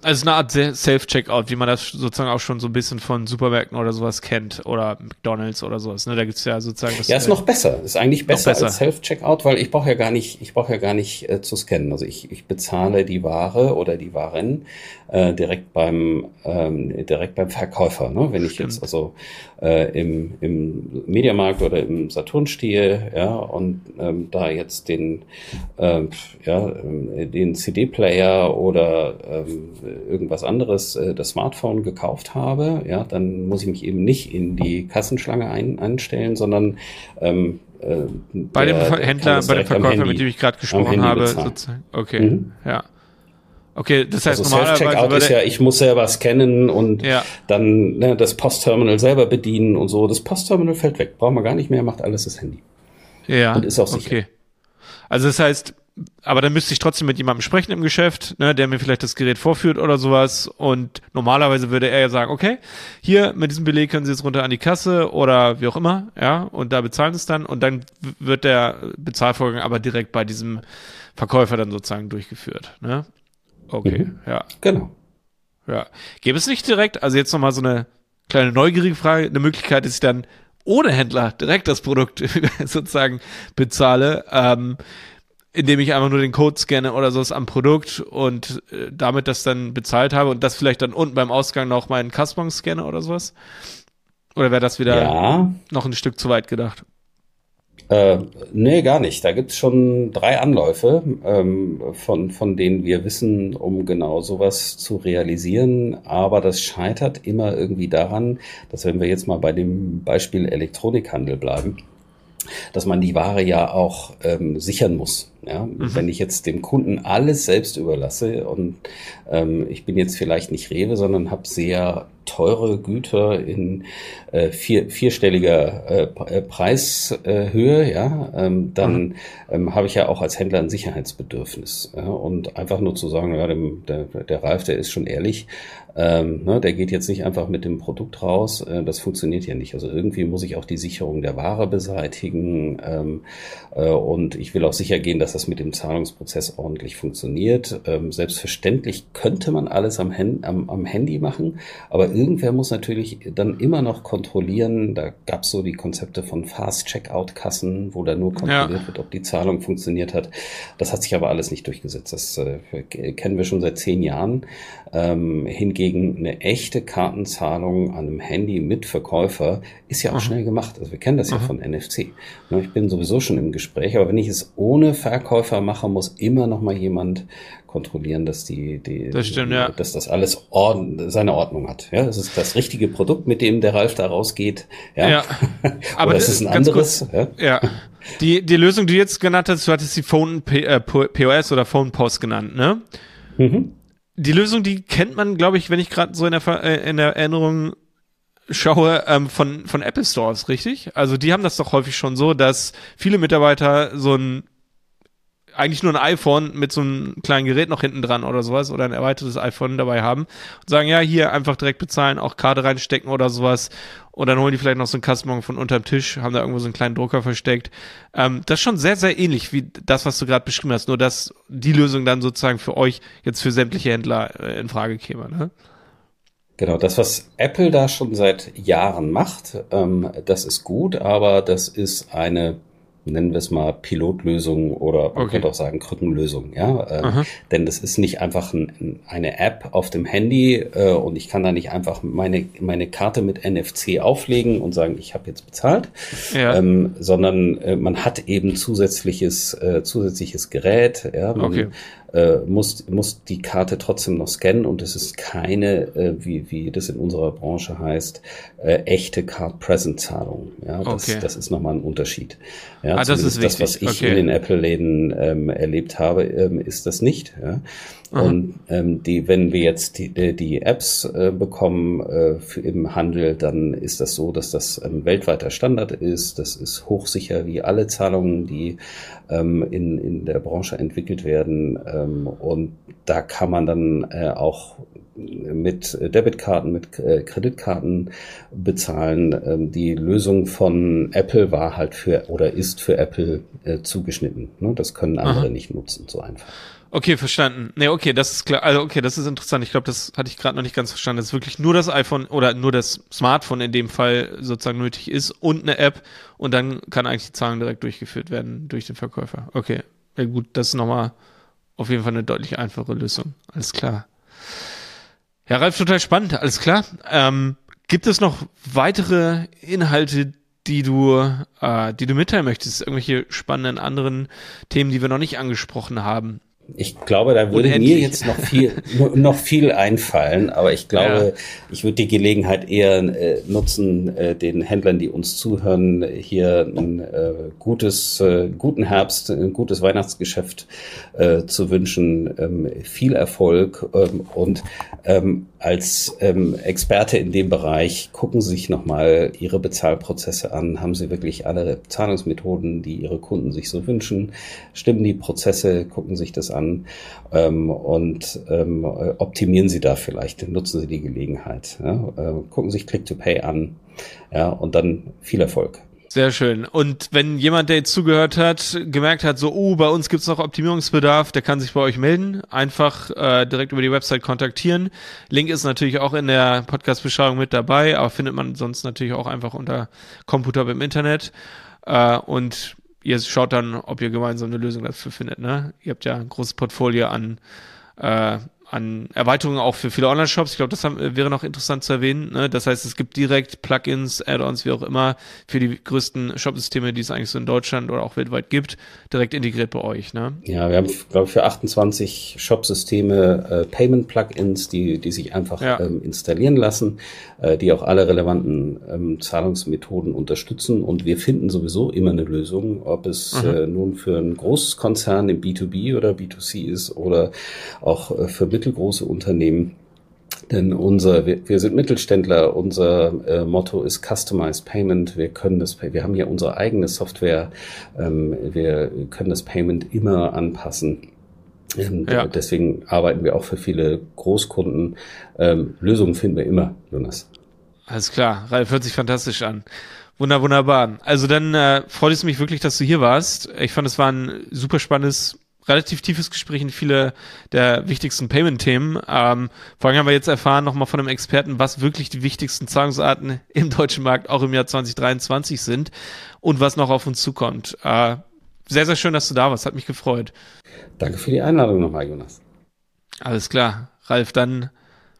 Also eine Art Self-Checkout, wie man das sozusagen auch schon so ein bisschen von Supermärkten oder sowas kennt oder McDonalds oder sowas. Ne? Da gibt's ja sozusagen das. Ja, ist noch besser. Ist eigentlich besser, besser. als Self-Checkout, weil ich brauche ja gar nicht, ich brauche ja gar nicht äh, zu scannen. Also ich, ich bezahle die Ware oder die Waren äh, direkt beim ähm, direkt beim Verkäufer. Ne? Wenn ich Stimmt. jetzt also äh, im, im Mediamarkt oder im Saturn stehe, ja, und ähm, da jetzt den, äh, ja, ähm, den CD-Player oder ähm, irgendwas anderes, äh, das Smartphone gekauft habe, ja, dann muss ich mich eben nicht in die Kassenschlange ein, einstellen, sondern ähm, äh, bei der, dem Händler, bei dem Verkäufer, mit dem ich gerade gesprochen habe, sozusagen. Okay, mhm. ja. Okay, das heißt also Self-Checkout ist ja, ich muss selber scannen und ja. dann ne, das Postterminal selber bedienen und so. Das Postterminal fällt weg, brauchen wir gar nicht mehr, macht alles das Handy. Ja. Und ist auch sicher. Okay. Also das heißt, aber dann müsste ich trotzdem mit jemandem sprechen im Geschäft, ne, der mir vielleicht das Gerät vorführt oder sowas. Und normalerweise würde er ja sagen, okay, hier mit diesem Beleg können Sie jetzt runter an die Kasse oder wie auch immer, ja, und da bezahlen Sie es dann. Und dann wird der Bezahlvorgang aber direkt bei diesem Verkäufer dann sozusagen durchgeführt. Ne? Okay, mhm. ja. Genau. Ja. Gäbe es nicht direkt, also jetzt nochmal so eine kleine neugierige Frage, eine Möglichkeit, dass ich dann ohne Händler direkt das Produkt sozusagen bezahle, ähm, indem ich einfach nur den Code scanne oder so am Produkt und äh, damit das dann bezahlt habe und das vielleicht dann unten beim Ausgang noch meinen Kassbon scanne oder sowas? Oder wäre das wieder ja. noch ein Stück zu weit gedacht? Äh, nee, gar nicht. Da gibt's schon drei Anläufe, ähm, von, von denen wir wissen, um genau sowas zu realisieren. Aber das scheitert immer irgendwie daran, dass wenn wir jetzt mal bei dem Beispiel Elektronikhandel bleiben, dass man die Ware ja auch ähm, sichern muss. Ja? Mhm. Wenn ich jetzt dem Kunden alles selbst überlasse und ähm, ich bin jetzt vielleicht nicht Rewe, sondern habe sehr teure Güter in äh, vier, vierstelliger äh, äh, Preishöhe, ja, ähm, dann mhm. ähm, habe ich ja auch als Händler ein Sicherheitsbedürfnis. Ja, und einfach nur zu sagen, ja, dem, der, der Ralf, der ist schon ehrlich, ähm, ne, der geht jetzt nicht einfach mit dem Produkt raus, äh, das funktioniert ja nicht. Also irgendwie muss ich auch die Sicherung der Ware beseitigen ähm, äh, und ich will auch sicher gehen, dass das mit dem Zahlungsprozess ordentlich funktioniert. Ähm, selbstverständlich könnte man alles am, am, am Handy machen, aber irgendwer muss natürlich dann immer noch kontrollieren. Da gab es so die Konzepte von Fast-Checkout-Kassen, wo da nur kontrolliert ja. wird, ob die Zahlung funktioniert hat. Das hat sich aber alles nicht durchgesetzt. Das äh, kennen wir schon seit zehn Jahren. Ähm, hingegen eine echte Kartenzahlung an einem Handy mit Verkäufer ist ja auch Aha. schnell gemacht. Also wir kennen das Aha. ja von NFC. Ne, ich bin sowieso schon im Gespräch, aber wenn ich es ohne Verkäufer mache, muss immer noch mal jemand kontrollieren, dass die, die, das stimmt, ja. dass das alles Ordn seine Ordnung hat. Ja, das ist das richtige Produkt, mit dem der Ralf da rausgeht. Ja, ja. aber das ist ein anderes. Kurz, ja. ja. Die, die Lösung, die du jetzt genannt hast, du hattest die Phone äh, POS oder Phone Post genannt, ne? Mhm. Die Lösung, die kennt man, glaube ich, wenn ich gerade so in der, äh, in der Erinnerung schaue, ähm, von, von Apple Stores, richtig? Also die haben das doch häufig schon so, dass viele Mitarbeiter so ein eigentlich nur ein iPhone mit so einem kleinen Gerät noch hinten dran oder sowas oder ein erweitertes iPhone dabei haben und sagen, ja, hier einfach direkt bezahlen, auch Karte reinstecken oder sowas. Und dann holen die vielleicht noch so einen Kastenbon von unterm Tisch, haben da irgendwo so einen kleinen Drucker versteckt. Ähm, das ist schon sehr, sehr ähnlich wie das, was du gerade beschrieben hast, nur dass die Lösung dann sozusagen für euch jetzt für sämtliche Händler äh, in Frage käme, ne? Genau, das, was Apple da schon seit Jahren macht, ähm, das ist gut, aber das ist eine nennen wir es mal Pilotlösung oder man okay. könnte auch sagen Krückenlösung, ja. Ähm, denn das ist nicht einfach ein, eine App auf dem Handy äh, und ich kann da nicht einfach meine, meine Karte mit NFC auflegen und sagen, ich habe jetzt bezahlt, ja. ähm, sondern äh, man hat eben zusätzliches, äh, zusätzliches Gerät, ja. Man, okay äh, muss, muss die Karte trotzdem noch scannen und es ist keine, äh, wie, wie das in unserer Branche heißt, äh, echte Card-Present-Zahlung. Ja, das, okay. das ist nochmal ein Unterschied. Ja, ah, das ist wichtig. Das, was ich okay. in den Apple-Läden ähm, erlebt habe, ähm, ist das nicht. Ja. Und ähm, die, wenn wir jetzt die, die Apps äh, bekommen äh, für im Handel, dann ist das so, dass das ein weltweiter Standard ist. Das ist hochsicher wie alle Zahlungen, die ähm, in, in der Branche entwickelt werden. Ähm, und da kann man dann äh, auch mit Debitkarten, mit äh, Kreditkarten bezahlen. Ähm, die Lösung von Apple war halt für oder ist für Apple äh, zugeschnitten. Ne? Das können andere Aha. nicht nutzen, so einfach. Okay, verstanden. Nee, okay, das ist klar. Also, okay, das ist interessant. Ich glaube, das hatte ich gerade noch nicht ganz verstanden. Das ist wirklich nur das iPhone oder nur das Smartphone in dem Fall sozusagen nötig ist und eine App und dann kann eigentlich die Zahlung direkt durchgeführt werden durch den Verkäufer. Okay, ja gut, das ist nochmal auf jeden Fall eine deutlich einfache Lösung. Alles klar. Ja, Ralf, total spannend, alles klar. Ähm, Gibt es noch weitere Inhalte, die du, äh, die du mitteilen möchtest? Irgendwelche spannenden anderen Themen, die wir noch nicht angesprochen haben? Ich glaube, da würde Unendlich. mir jetzt noch viel, noch viel einfallen, aber ich glaube, ja. ich würde die Gelegenheit eher äh, nutzen, äh, den Händlern, die uns zuhören, hier ein äh, gutes, äh, guten Herbst, ein gutes Weihnachtsgeschäft äh, zu wünschen, ähm, viel Erfolg ähm, und ähm, als ähm, Experte in dem Bereich gucken Sie sich nochmal Ihre Bezahlprozesse an. Haben Sie wirklich alle Zahlungsmethoden, die Ihre Kunden sich so wünschen? Stimmen die Prozesse? Gucken Sie sich das an ähm, und ähm, optimieren Sie da vielleicht. Nutzen Sie die Gelegenheit. Ja? Äh, gucken Sie sich Click-to-Pay an ja, und dann viel Erfolg. Sehr schön. Und wenn jemand, der jetzt zugehört hat, gemerkt hat, so, oh, bei uns gibt's noch Optimierungsbedarf, der kann sich bei euch melden. Einfach äh, direkt über die Website kontaktieren. Link ist natürlich auch in der Podcast-Beschreibung mit dabei, aber findet man sonst natürlich auch einfach unter Computer im Internet. Äh, und ihr schaut dann, ob ihr gemeinsam eine Lösung dafür findet. Ne? Ihr habt ja ein großes Portfolio an äh, an Erweiterungen auch für viele Online-Shops. Ich glaube, das haben, wäre noch interessant zu erwähnen. Ne? Das heißt, es gibt direkt Plugins, Add-ons, wie auch immer, für die größten Shop-Systeme, die es eigentlich so in Deutschland oder auch weltweit gibt, direkt integriert bei euch. Ne? Ja, wir haben, glaube ich, für 28 Shop-Systeme äh, Payment-Plugins, die, die sich einfach ja. ähm, installieren lassen, äh, die auch alle relevanten ähm, Zahlungsmethoden unterstützen. Und wir finden sowieso immer eine Lösung, ob es mhm. äh, nun für ein großes Konzern im B2B oder B2C ist oder auch äh, für mittelgroße Unternehmen. Denn unser, wir, wir sind Mittelständler, unser äh, Motto ist Customized Payment. Wir können das, wir haben ja unsere eigene Software, ähm, wir können das Payment immer anpassen. Ähm, ja. Deswegen arbeiten wir auch für viele Großkunden. Ähm, Lösungen finden wir immer, Jonas. Alles klar, Ralf, hört sich fantastisch an. Wunder, wunderbar. Also dann äh, freut es mich wirklich, dass du hier warst. Ich fand, es war ein super spannendes relativ tiefes Gespräch in viele der wichtigsten Payment-Themen. Ähm, vor allem haben wir jetzt erfahren nochmal von einem Experten, was wirklich die wichtigsten Zahlungsarten im deutschen Markt auch im Jahr 2023 sind und was noch auf uns zukommt. Äh, sehr, sehr schön, dass du da warst. Hat mich gefreut. Danke für die Einladung nochmal, Jonas. Alles klar. Ralf, dann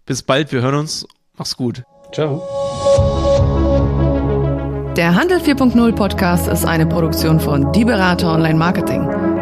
bis bald. Wir hören uns. Mach's gut. Ciao. Der Handel 4.0 Podcast ist eine Produktion von Die Berater Online Marketing.